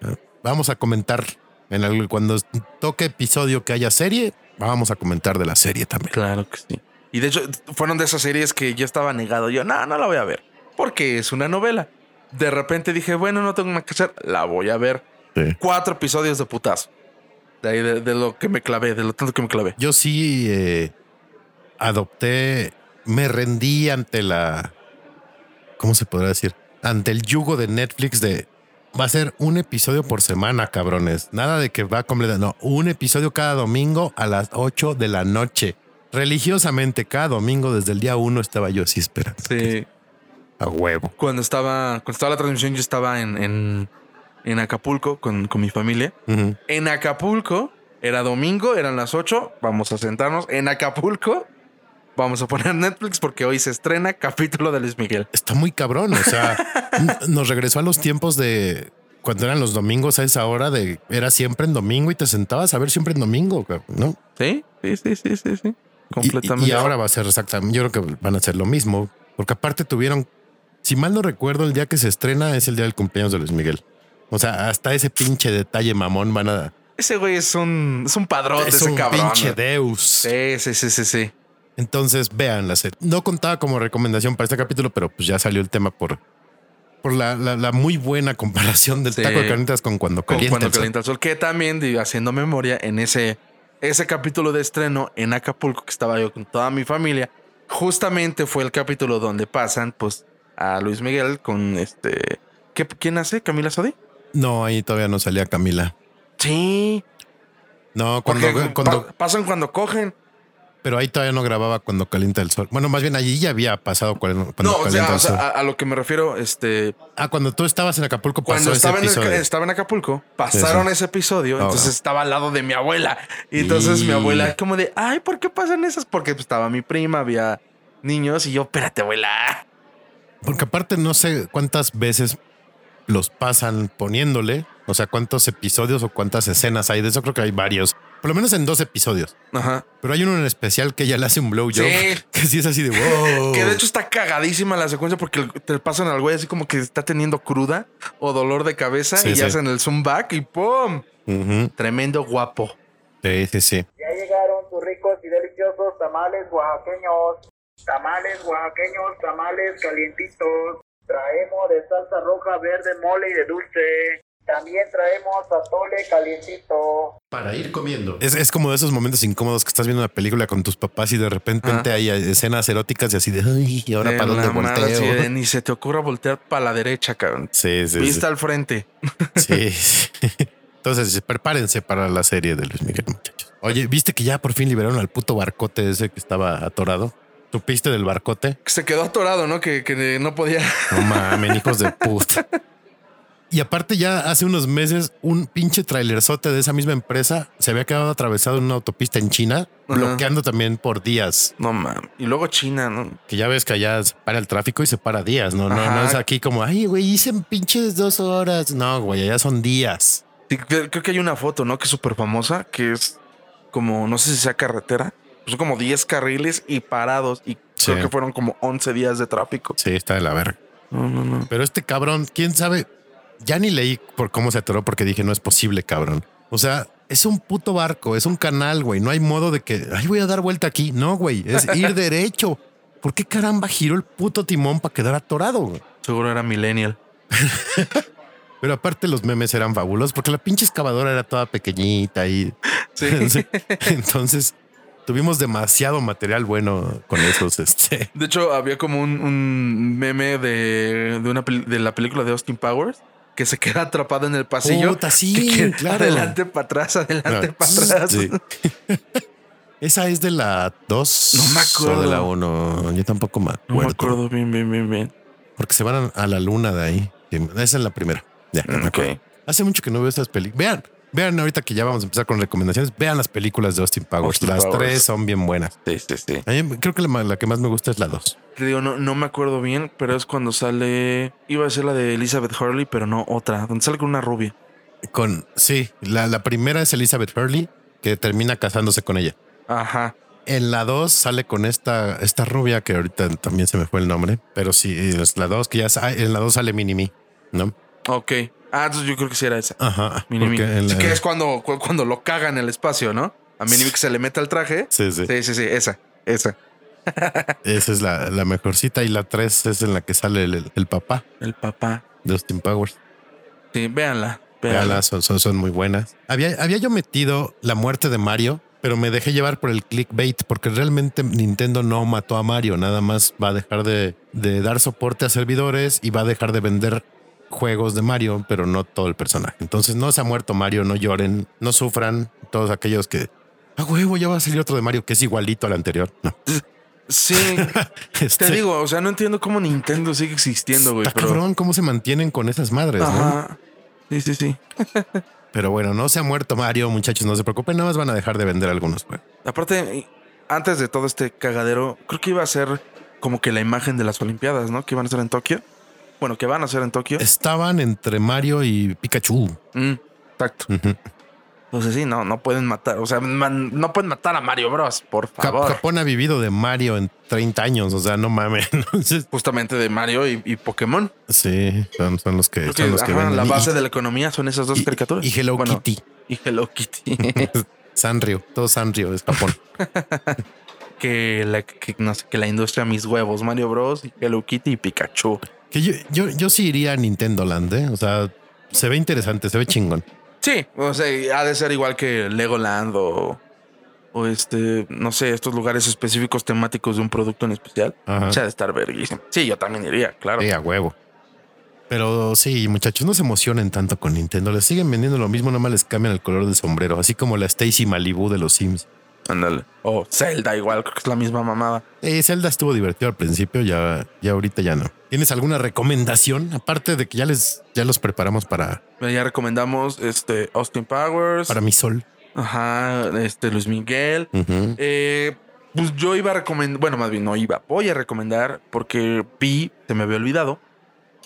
Vamos a comentar en el, cuando toque episodio que haya serie. Vamos a comentar de la serie también. Claro que sí. Y de hecho, fueron de esas series que yo estaba negado. Yo, no, no la voy a ver. Porque es una novela. De repente dije, bueno, no tengo nada que hacer. La voy a ver. Sí. Cuatro episodios de putazo. De ahí, de, de lo que me clavé, de lo tanto que me clavé. Yo sí eh, adopté, me rendí ante la, ¿cómo se podrá decir? Ante el yugo de Netflix de va a ser un episodio por semana, cabrones. Nada de que va a completar, no, un episodio cada domingo a las 8 de la noche. Religiosamente, cada domingo desde el día uno estaba yo así esperando. Sí. A huevo. Cuando estaba, cuando estaba la transmisión, yo estaba en, en, en Acapulco con, con mi familia. En Acapulco, era domingo, eran las 8. Vamos a sentarnos. En Acapulco, vamos a poner Netflix porque hoy se estrena capítulo de Luis Miguel. Está muy cabrón. O sea, nos regresó a los tiempos de cuando eran los domingos a esa hora de era siempre en domingo y te sentabas a ver siempre en domingo, ¿no? Sí, sí, sí, sí, sí, sí. Y- Completamente. Y, ahora va a ser exactamente, yo creo que van a hacer lo mismo, porque aparte tuvieron, si mal no recuerdo, el día que se estrena es el día del cumpleaños de Luis Miguel. O sea, hasta ese pinche detalle mamón van a... Ese güey es un, es un padrote, es ese un cabrón. pinche Deus. Sí, sí, sí, sí, sí. Entonces vean la serie. No contaba como recomendación para este capítulo, pero pues ya salió el tema por, por la, la- la muy buena comparación del Sí. taco de carnitas con cuando Con calienta. cuando el sol. calienta el sol. Que también, digo, haciendo memoria, en ese, ese capítulo de estreno en Acapulco, que estaba yo con toda mi familia, justamente fue el capítulo donde pasan, pues, a Luis Miguel con este. ¿qué, ¿Quién hace? ¿Camila Sodi? No, ahí todavía no salía Camila. Sí. No, cuando, porque cuando, pa- pasan cuando cogen. Pero ahí todavía no grababa cuando calienta el sol. Bueno, más bien allí ya había pasado cuando, no, o sea, el sol. a, a lo que me refiero, este. Ah, cuando tú estabas en Acapulco pasó Cuando ese estaba en, el- episodio. estaba en Acapulco, pasaron Sí, sí. ese episodio, entonces estaba al lado de mi abuela. Y entonces mi abuela, como de, ay, ¿por qué pasan esas? Porque pues, estaba mi prima, había niños y yo, espérate, abuela. Porque aparte no sé cuántas veces los pasan poniéndole, o sea, cuántos episodios o cuántas escenas hay de eso. Creo que hay varios, por lo menos en dos episodios. Ajá. Pero hay uno en especial que ella le hace un blowjob, Sí. que sí es así de wow. Que de hecho está cagadísima la secuencia porque te pasan al güey así como que está teniendo cruda o dolor de cabeza Sí, y sí. hacen el zoom back y ¡pum! Ujú. Tremendo guapo. Sí, sí, sí. Ya llegaron sus ricos y deliciosos tamales oaxaqueños. Tamales oaxaqueños, tamales calientitos. Traemos de salsa roja, verde, mole y de dulce. También traemos atole calientito. Para ir comiendo. Es, es como de esos momentos incómodos que estás viendo una película con tus papás y de repente Ajá. hay escenas eróticas y así de, ay, ¿y ahora De para dónde volteo? de, ni se te ocurra voltear para la derecha, cabrón. Sí, sí, sí. Vista al frente. Sí, sí. Entonces, prepárense para la serie de Luis Miguel, muchachos. Oye, ¿viste que ya por fin liberaron al puto barcote ese que estaba atorado? ¿Supiste del barcote? Se quedó atorado, ¿no? Que, que no podía. No mames, hijos de puta. Y aparte ya hace unos meses un pinche trailerzote de esa misma empresa se había quedado atravesado en una autopista en China, Ajá. bloqueando también por días. No mames. Y luego China, ¿no? Que ya ves que allá se para el tráfico y se para días, ¿no? No, no es aquí como, ay, güey, hice pinches dos horas. No, güey, allá son días. Sí, creo que hay una foto, ¿no? Que es súper famosa, que es como, no sé si sea carretera. Son como 10 carriles y parados. Y Sí. creo que fueron como 11 días de tráfico. Sí, está de la verga. No, no, no. Pero este cabrón, quién sabe, ya ni leí por cómo se atoró porque dije, no es posible, cabrón. O sea, es un puto barco, es un canal, güey. No hay modo de que, ay, voy a dar vuelta aquí. No, güey, es ir derecho. ¿Por qué caramba giró el puto timón para quedar atorado? güey? Seguro era millennial. Pero aparte los memes eran fabulosos porque la pinche excavadora era toda pequeñita y Sí. Entonces tuvimos demasiado material bueno con esos. Este, De hecho, había como un, un meme de, de, una, de la película de Austin Powers que se queda atrapado en el pasillo. Puta, sí, que queda claro. Adelante para atrás, adelante No, para atrás. sí. Esa es de la 2 No me acuerdo. o de la 1. Yo tampoco me acuerdo. No me acuerdo bien, bien, bien, bien. Porque se van a la luna de ahí. Esa es la primera. Ya, no me Ok. acuerdo. Hace mucho que no veo estas películas. Vean, vean ahorita que ya vamos a empezar con recomendaciones. Vean las películas de Austin Powers. Austin las Powers. tres son bien buenas. Sí, sí, sí. A mí creo que la, que más me gusta es la 2. Te digo, no, no me acuerdo bien, pero es cuando sale. Iba a ser la de Elizabeth Hurley, pero no otra, donde sale con una rubia. Con, sí, la, la primera es Elizabeth Hurley, que termina casándose con ella. Ajá. En la 2 sale con esta, esta rubia que ahorita también se me fue el nombre, pero sí, es la 2 que ya en la 2 sale Minimi, ¿no? Ok. Ah, entonces yo creo que sí era esa. Ajá. Minimi. porque en Sí, que es cuando, cu- cuando lo caga en el espacio, ¿no? A Minimi que se le mete al traje. Sí, sí. Sí, sí, sí, esa, esa. Esa es la, la mejorcita y la 3 es en la que sale el, el papá El papá. de Austin Powers. Sí, véanla. Véanla, Véanla. son, son, son muy buenas. Había, había yo metido la muerte de Mario, pero me dejé llevar por el clickbait porque realmente Nintendo no mató a Mario, nada más va a dejar de, de dar soporte a servidores y va a dejar de vender juegos de Mario, pero no todo el personaje. Entonces no se ha muerto Mario, no lloren, no sufran todos aquellos que... A huevo, ya va a salir otro de Mario que es igualito al anterior. No. Sí, Este, te digo, o sea, no entiendo cómo Nintendo sigue existiendo, güey. Pero... cabrón cómo se mantienen con esas madres, ¿no? Ajá. Sí, sí, sí. Pero bueno, no se ha muerto Mario, muchachos, no se preocupen, nada más van a dejar de vender algunos juegos. Aparte, antes de todo este cagadero, creo que iba a ser como que la imagen de las Olimpiadas, ¿no? Que iban a ser en Tokio. Bueno, que van a ser en Tokio. Estaban entre Mario y Pikachu. Mm, exacto. Entonces sí, no, no pueden matar. O sea, man- no pueden matar a Mario Bros, por favor. Japón ha vivido de Mario en 30 años, o sea, no mames. Entonces, Justamente de Mario y, y Pokémon. sí, son, son los que, son los que venden. la Y- base de la economía son esas dos y- caricaturas. Y Hello Bueno, Kitty. Y Hello Kitty. Sanrio, todo Sanrio es Japón. que, la, que, no sé, que la industria mis huevos, Mario Bros, Hello Kitty y Pikachu. Que yo, yo, yo sí iría a Nintendo Land, ¿eh? O sea, se ve interesante, se ve chingón. Sí, o sea, ha de ser igual que Legoland o, o este, no sé, estos lugares específicos temáticos de un producto en especial. Ajá. O sea, de estar verguísimo. Sí, yo también iría, claro. Sí, a huevo. Pero sí, muchachos, no se emocionen tanto con Nintendo. Les siguen vendiendo lo mismo, nomás les cambian el color del sombrero, así como la Stacy Malibu de los Sims. Ándale. O Zelda igual, creo que es la misma mamada. Eh, Zelda estuvo divertido al principio, ya, ya ahorita ya no. ¿Tienes alguna recomendación? Aparte de que ya les, ya los preparamos para, Ya recomendamos este Austin Powers. para mi sol. Ajá, este Luis Miguel. Eh, pues yo iba a recomendar, bueno, más bien no iba, voy a recomendar porque vi, se me había olvidado,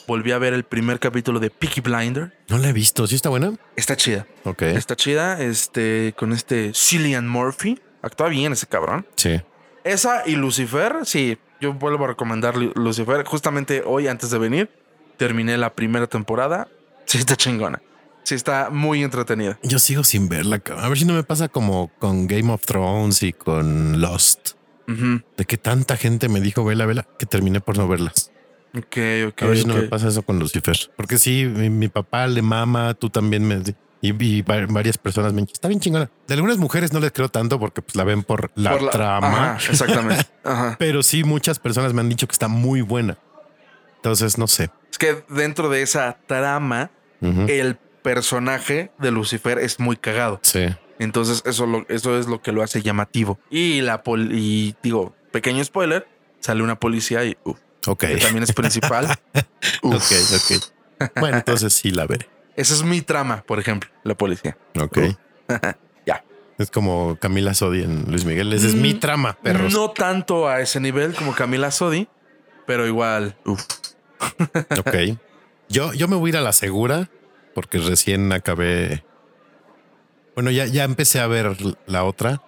volví a ver el primer capítulo de Peaky Blinder. No la he visto. ¿Sí está buena? Está chida, Ok. está chida, este, con este Cillian Murphy, actúa bien ese cabrón. Sí. Esa y Lucifer, sí, yo vuelvo a recomendar Lu- Lucifer. Justamente hoy, antes de venir, terminé la primera temporada. Sí, está chingona. Sí, está muy entretenida. Yo sigo sin verla. A ver si no me pasa como con Game of Thrones y con Lost. De que tanta gente me dijo vela, vela, que terminé por no verlas. Ok, ok. A ver si no me pasa eso con Lucifer. Porque sí, mi, mi papá le mama, tú también me... Y, y va- varias personas me dicen, está bien chingona. De algunas mujeres no les creo tanto porque pues la ven por la Por trama. Ajá, exactamente. Ajá. Pero sí, muchas personas me han dicho que está muy buena. Entonces, no sé. Es que dentro de esa trama, el personaje de Lucifer es muy cagado. Sí. Entonces, eso, lo- eso es lo que lo hace llamativo. Y la pol y digo, pequeño spoiler, sale una policía y que también es principal. Ok, ok. Bueno, entonces sí la veré. Esa es mi trama, por ejemplo, la policía. Ok. Ya. Es como Camila Sodi en Luis Miguel. Esa es mi Mm, trama, perros. No tanto a ese nivel como Camila Sodi, pero igual. uf. Ok. Yo, yo me voy a ir a la segura porque recién acabé. Bueno, ya, ya empecé a ver la otra,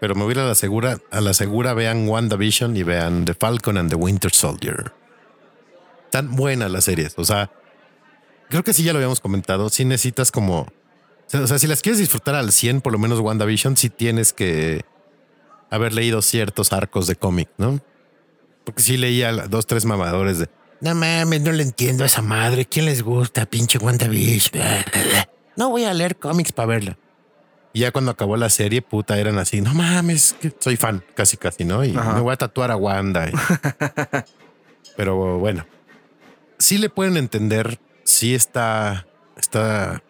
pero me voy a ir a la segura. A la segura vean WandaVision y vean The Falcon and the Winter Soldier. Tan buenas las series. O sea, creo que sí ya lo habíamos comentado. Si necesitas como. O sea, si las quieres disfrutar al 100, por lo menos WandaVision, sí tienes que haber leído ciertos arcos de cómic, ¿no? Porque sí leía dos, tres mamadores de. No mames, no le entiendo a esa madre. ¿Quién les gusta? Pinche WandaVision. No voy a leer cómics para verla. Y ya cuando acabó la serie, puta, eran así. No mames, que soy fan, casi, casi, ¿no? Y Ajá. me voy a tatuar a Wanda. y- Pero bueno, sí le pueden entender. Sí está, está,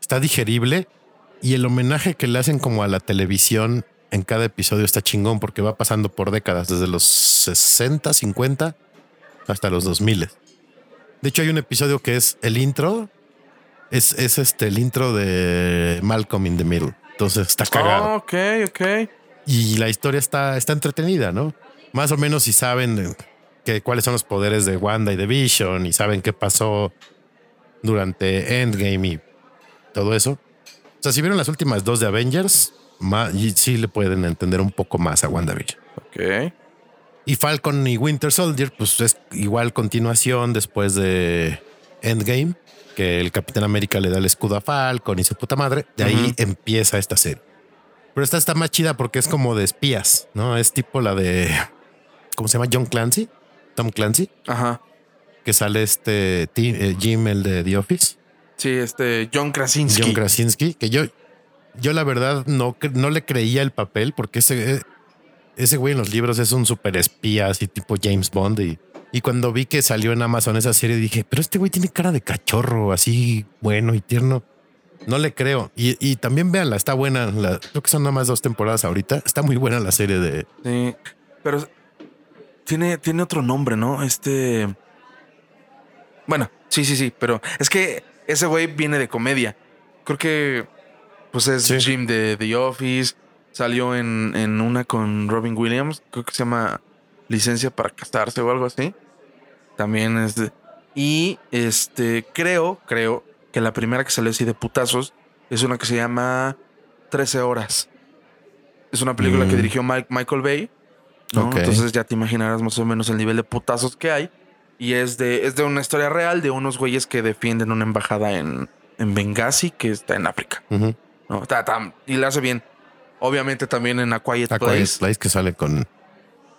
está digerible. Y el homenaje que le hacen como a la televisión en cada episodio está chingón porque va pasando por décadas, desde los 60, 50 hasta los 2000. De hecho, hay un episodio que es el intro. Es, es este el intro de Malcolm in the Middle. Entonces está cagado. Oh, ok, ok. Y la historia está, está entretenida, ¿no? Más o menos si saben que, cuáles son los poderes de Wanda y de Vision y saben qué pasó durante Endgame y todo eso. O sea, si vieron las últimas dos de Avengers, más, y sí le pueden entender un poco más a WandaVision. Ok. Y Falcon y Winter Soldier, pues es igual continuación después de Endgame, que el Capitán América le da el escudo a Falcon y su puta madre. De ahí empieza esta serie. Pero esta está más chida porque es como de espías, ¿no? Es tipo la de, ¿cómo se llama? John Clancy, Tom Clancy, Ajá. Que sale este eh, Jim, el de The Office, Sí, este John Krasinski. John Krasinski, que yo, yo la verdad no, no le creía el papel porque ese, eh, ese güey en los libros es un super espía, así tipo James Bond. Y, y cuando vi que salió en Amazon esa serie, dije, pero este güey tiene cara de cachorro, así bueno y tierno. No le creo. Y, y también véanla, está buena. La, creo que son nada más dos temporadas ahorita. Está muy buena la serie de. Sí. Pero tiene, tiene otro nombre, ¿no? Este. Bueno, sí, sí, sí. Pero es que ese güey viene de comedia. Creo que. Pues es Sí. Jim de The Office. Salió en, en una con Robin Williams. Creo que se llama Licencia para casarse o algo así. También es de- Y este. Creo, creo que la primera que salió así de putazos es una que se llama 13 horas. Es una película que Mm. dirigió Mike- Michael Bay. ¿no? Entonces ya te imaginarás más o menos el nivel de putazos que hay. Y es de, es de una historia real de unos güeyes que defienden una embajada en, en Benghazi, que está en África. ¿no? Está- está- y la hace bien. Obviamente también en A Quiet A Place Quiet Place que sale con,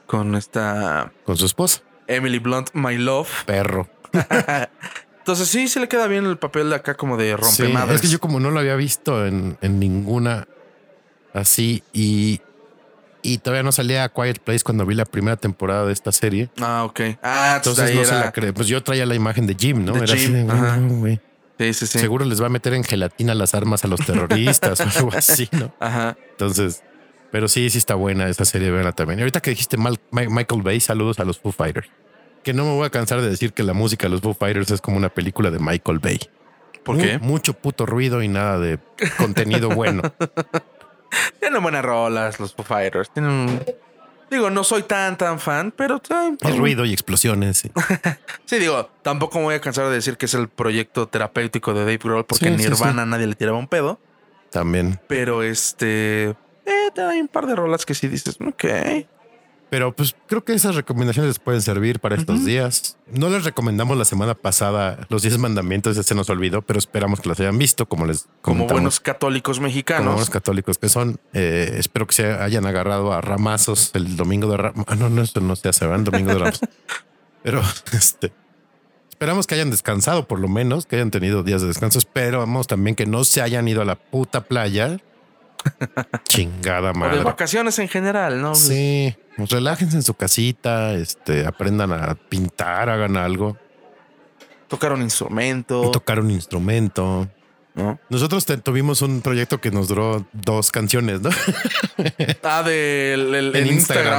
con esta con su esposa. Emily Blunt, My Love. Perro. Entonces sí, se le queda bien el papel de acá como de Sí, rompemadres. es que yo como no lo había visto en, en ninguna así y, y todavía no salía a Quiet Place cuando vi la primera temporada de esta serie. Ah, ok. Ah, Entonces no se la cree. Pues yo traía la imagen de Jim, ¿no? De Era así Jim, de, ajá. "Güey, Sí, sí, sí. Seguro les va a meter en gelatina las armas a los terroristas o algo así, ¿no? Ajá. Entonces, pero sí, sí está buena esta serie, verla también. Y ahorita que dijiste Mal- Mi- Michael Bay, saludos a los Foo Fighters. Que no me voy a cansar de decir que la música de los Foo Fighters es como una película de Michael Bay. ¿Por qué? Mucho puto ruido y nada de contenido bueno. Tienen buenas rolas los Foo Fighters. Tienen Digo, no soy tan, tan fan, pero... Es ruido y explosiones. sí. Sí, digo, tampoco me voy a cansar de decir que es el proyecto terapéutico de Dave Grohl porque en sí, Nirvana nadie le tiraba un pedo. También. Pero este... Eh, hay un par de rolas que sí dices, ok. Pero pues creo que esas recomendaciones les pueden servir para estos Ujú. días. No les recomendamos la semana pasada los 10 mandamientos, se nos olvidó, pero esperamos que los hayan visto como les Como buenos católicos como mexicanos. buenos católicos que son. Eh, espero que se hayan agarrado a ramazos el domingo de Ramos. Ah, no, no, eso no se hace, ¿verdad? El domingo de Ramos. Pero este esperamos que hayan descansado por lo menos, que hayan tenido días de descanso. Esperamos también que no se hayan ido a la puta playa. Chingada o de madre. vacaciones en general, ¿no? Sí, pues relájense en su casita, este, aprendan a pintar, hagan algo, Tocar un instrumento. tocar un instrumento. ¿no? Nosotros te- tuvimos un proyecto que nos duró dos canciones, ¿no? Ah, del el- en Instagram.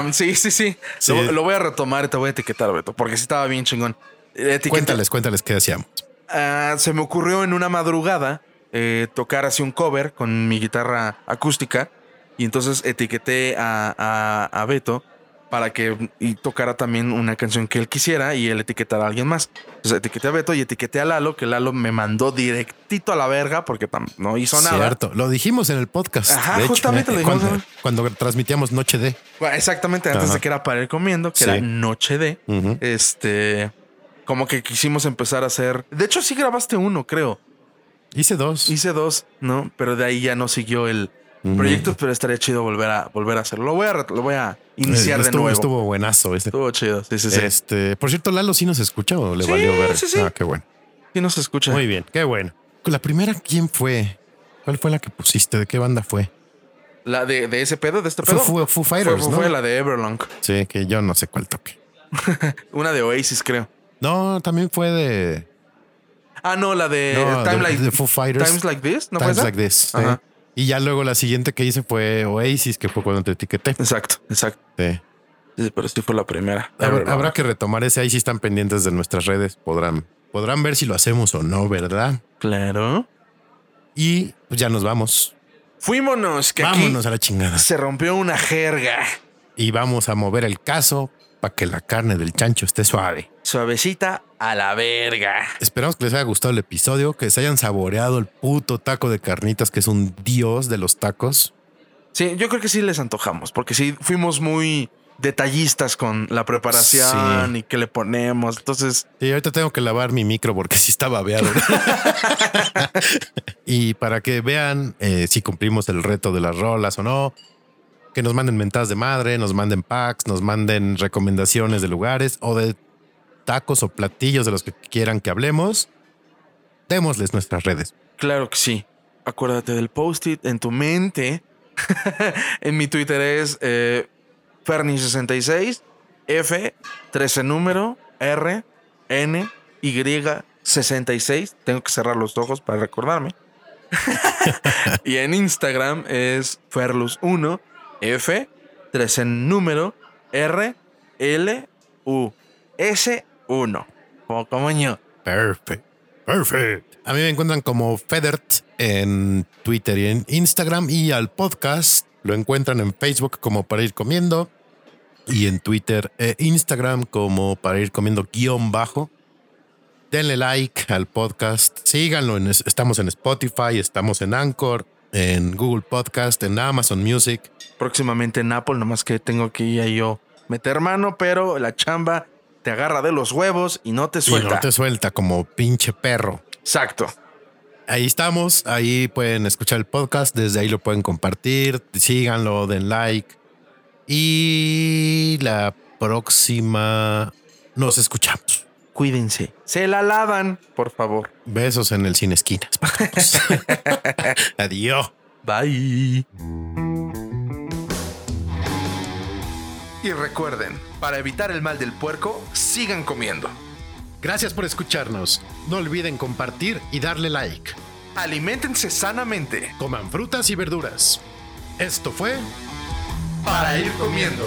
Instagram. Sí, sí, sí. Sí. Lo, lo voy a retomar y te voy a etiquetar, Beto, porque sí estaba bien chingón. Etiqueta- cuéntales, cuéntales qué hacíamos. Ah, se me ocurrió en una madrugada eh, tocar así un cover con mi guitarra acústica y entonces etiqueté a, a- a Beto para que y tocara también una canción que él quisiera y él etiquetara a alguien más. Entonces etiqueté a Beto y etiqueté a Lalo, que Lalo me mandó directito a la verga porque no hizo nada. Cierto, lo dijimos en el podcast. Ajá, de hecho, justamente lo eh, dijimos, cuando, cuando transmitíamos Noche. Bueno, Exactamente, antes Ajá. de que era para ir comiendo, que Sí. era noche. Ujú. Este, como que quisimos empezar a hacer. De hecho, sí grabaste uno, creo. Hice dos. Hice dos, ¿no? Pero de ahí ya no siguió el proyecto, pero estaría chido volver a volver a hacerlo. Lo voy a, lo voy a Eh, iniciar de estuvo, nuevo. estuvo buenazo ese. Estuvo chido, sí, sí, sí. Este, por cierto, Lalo sí nos escucha o le Sí, valió ver. sí, sí. Ah, qué bueno. Sí nos escucha. Muy bien, qué bueno. La primera, ¿quién fue? ¿Cuál fue la que pusiste? ¿De qué banda fue? La de, de ese pedo, de este Fue pedo. Foo, Foo Fighters, fue, ¿no? fue la de Everlong. Sí, que yo no sé cuál toque. Una de Oasis, creo. No, también fue de, Ah, no, la de no, Time de- Like, de Foo Fighters. Times Like This, ¿no fue Times? Like This. sí. Ajá. Y ya luego la siguiente que hice fue Oasis, que fue cuando te etiqueté. Exacto, exacto. Sí. Sí, pero sí fue la primera. Habrá, que retomar ese. Ahí sí están pendientes de nuestras redes. Podrán, podrán ver si lo hacemos o no, ¿verdad? Claro. Y pues ya nos vamos. Fuímonos, que Vámonos a la chingada. se rompió una jerga. Y vamos a mover el caso para que la carne del chancho esté suave. Suavecita a la verga. Esperamos que les haya gustado el episodio, que se hayan saboreado el puto taco de carnitas, que es un dios de los tacos. Sí, yo creo que sí les antojamos, porque sí fuimos muy detallistas con la preparación Sí. y qué le ponemos. Entonces, Sí, ahorita tengo que lavar mi micro porque sí está babeado. y para que vean eh, si cumplimos el reto de las rolas o no, que nos manden mentadas de madre, nos manden packs, nos manden recomendaciones de lugares o de tacos o platillos de los que quieran que hablemos. Démosles nuestras redes. claro que sí. Acuérdate del post-it en tu mente. en mi Twitter es eh, Ferni66, F, 13 número, R, N, Y, 66. Tengo que cerrar los ojos para recordarme. y en Instagram es Ferlus1, F, 13 en número, R, L, U, S, 1. Como coño. Perfect. Perfect. A mí me encuentran como Federt en Twitter y en Instagram y al podcast lo encuentran en Facebook como para ir comiendo y en Twitter e Instagram como para ir comiendo guion bajo. Denle like al podcast, síganlo, estamos en Spotify, estamos en Anchor, en Google Podcast, en Amazon Music. Próximamente en Apple, nomás que tengo que ir ahí yo meter mano, pero la chamba te agarra de los huevos y no te Y suelta. no te suelta como pinche perro. Exacto. Ahí estamos, ahí pueden escuchar el podcast, desde ahí lo pueden compartir, síganlo, den like. Y la próxima nos escuchamos. Cuídense. Se la lavan, por favor. Besos en el cine esquinas. Adiós. Bye. Y recuerden, para evitar el mal del puerco, sigan comiendo. Gracias por escucharnos. No olviden compartir y darle like. Aliméntense sanamente Coman frutas y verduras. Esto fue para ir comiendo.